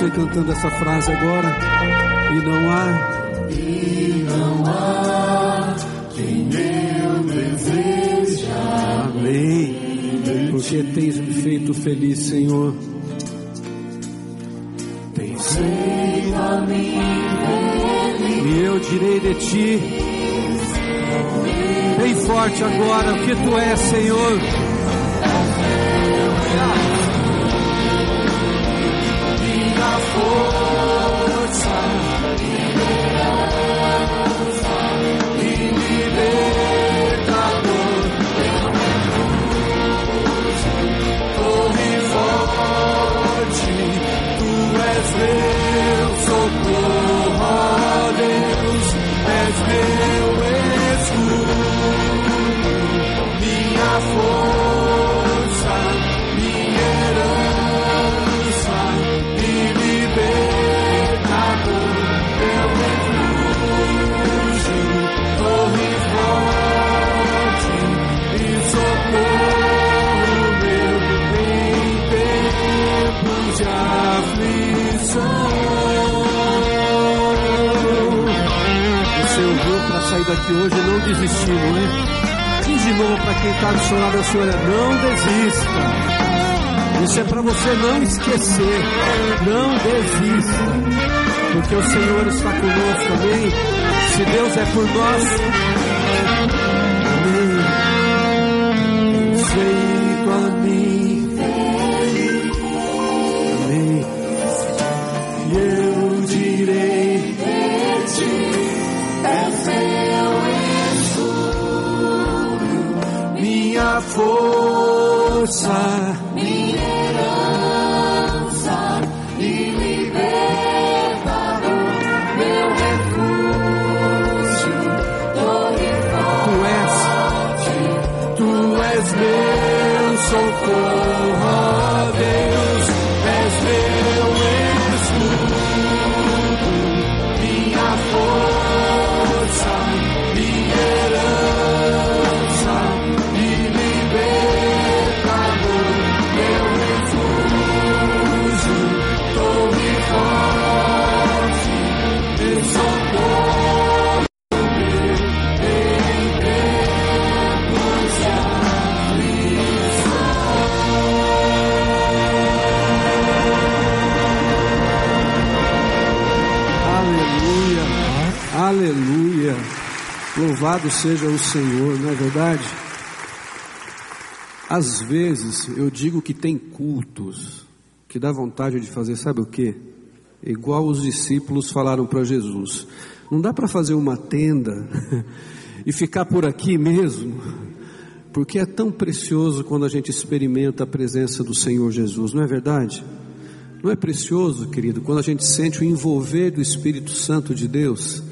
Você cantando essa frase agora. E não há. E não há quem eu deseja. Amém. Porque tens me feito feliz, Senhor. Tens feito a mim feliz. E eu direi de ti. Bem forte agora o que tu és, Senhor. Sair daqui hoje não desistir, não é? Diz de novo para quem está do seu lado, assim, olha, não desista. Isso é para você não esquecer. Não desista. Porque o Senhor está conosco, amém? Se Deus é por nós, força, minha herança e libertador, meu refúgio, Tu és, forte, tu és meu socorro, ó Louvado seja o Senhor, não é verdade? Às vezes eu digo que tem cultos que dá vontade de fazer, sabe o que? Igual os discípulos falaram para Jesus: não dá para fazer uma tenda *laughs* e ficar por aqui mesmo, porque é tão precioso quando a gente experimenta a presença do Senhor Jesus, não é verdade? Não é precioso, querido, quando a gente sente o envolver do Espírito Santo de Deus?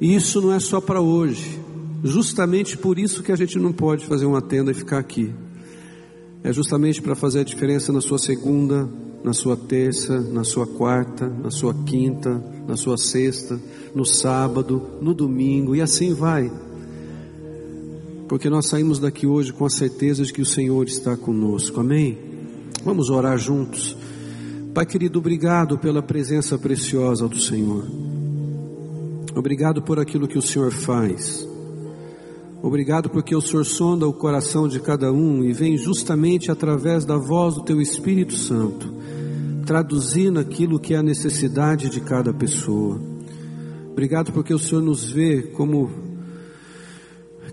E isso não é só para hoje. Justamente por isso que a gente não pode fazer uma tenda e ficar aqui. É justamente para fazer a diferença na sua segunda, na sua terça, na sua quarta, na sua quinta, na sua sexta, no sábado, no domingo e assim vai. Porque nós saímos daqui hoje com a certeza de que o Senhor está conosco. Amém? Vamos orar juntos. Pai querido, obrigado pela presença preciosa do Senhor. Obrigado por aquilo que o Senhor faz. Obrigado porque o Senhor sonda o coração de cada um e vem justamente através da voz do Teu Espírito Santo, traduzindo aquilo que é a necessidade de cada pessoa. Obrigado porque o Senhor nos vê como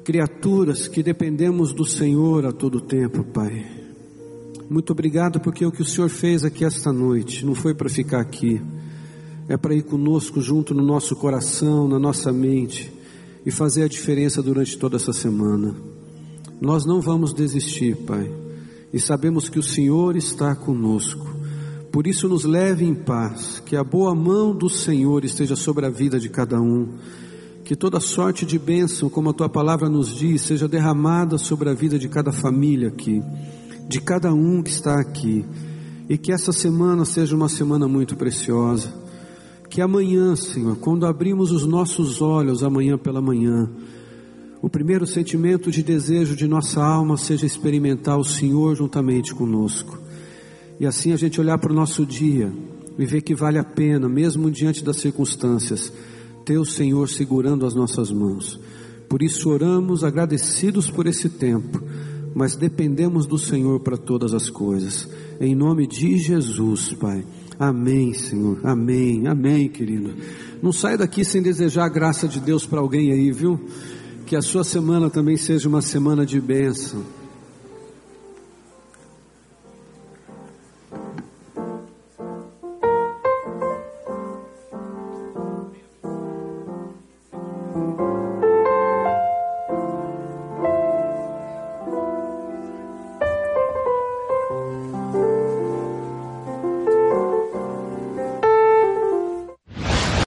criaturas que dependemos do Senhor a todo tempo, Pai. Muito obrigado porque o que o Senhor fez aqui esta noite não foi para ficar aqui, é para ir conosco junto no nosso coração, na nossa mente e fazer a diferença durante toda essa semana. Nós não vamos desistir, Pai, e sabemos que o Senhor está conosco. Por isso, nos leve em paz, que a boa mão do Senhor esteja sobre a vida de cada um, que toda sorte de bênção, como a tua palavra nos diz, seja derramada sobre a vida de cada família aqui, de cada um que está aqui, e que essa semana seja uma semana muito preciosa. Que amanhã, Senhor, quando abrimos os nossos olhos, amanhã pela manhã, o primeiro sentimento de desejo de nossa alma seja experimentar o Senhor juntamente conosco. E assim a gente olhar para o nosso dia e ver que vale a pena, mesmo diante das circunstâncias, ter o Senhor segurando as nossas mãos. Por isso oramos agradecidos por esse tempo, mas dependemos do Senhor para todas as coisas. Em nome de Jesus, Pai. Amém, Senhor. Amém. Amém, querido. Não sai daqui sem desejar a graça de Deus para alguém aí, viu? Que a sua semana também seja uma semana de bênção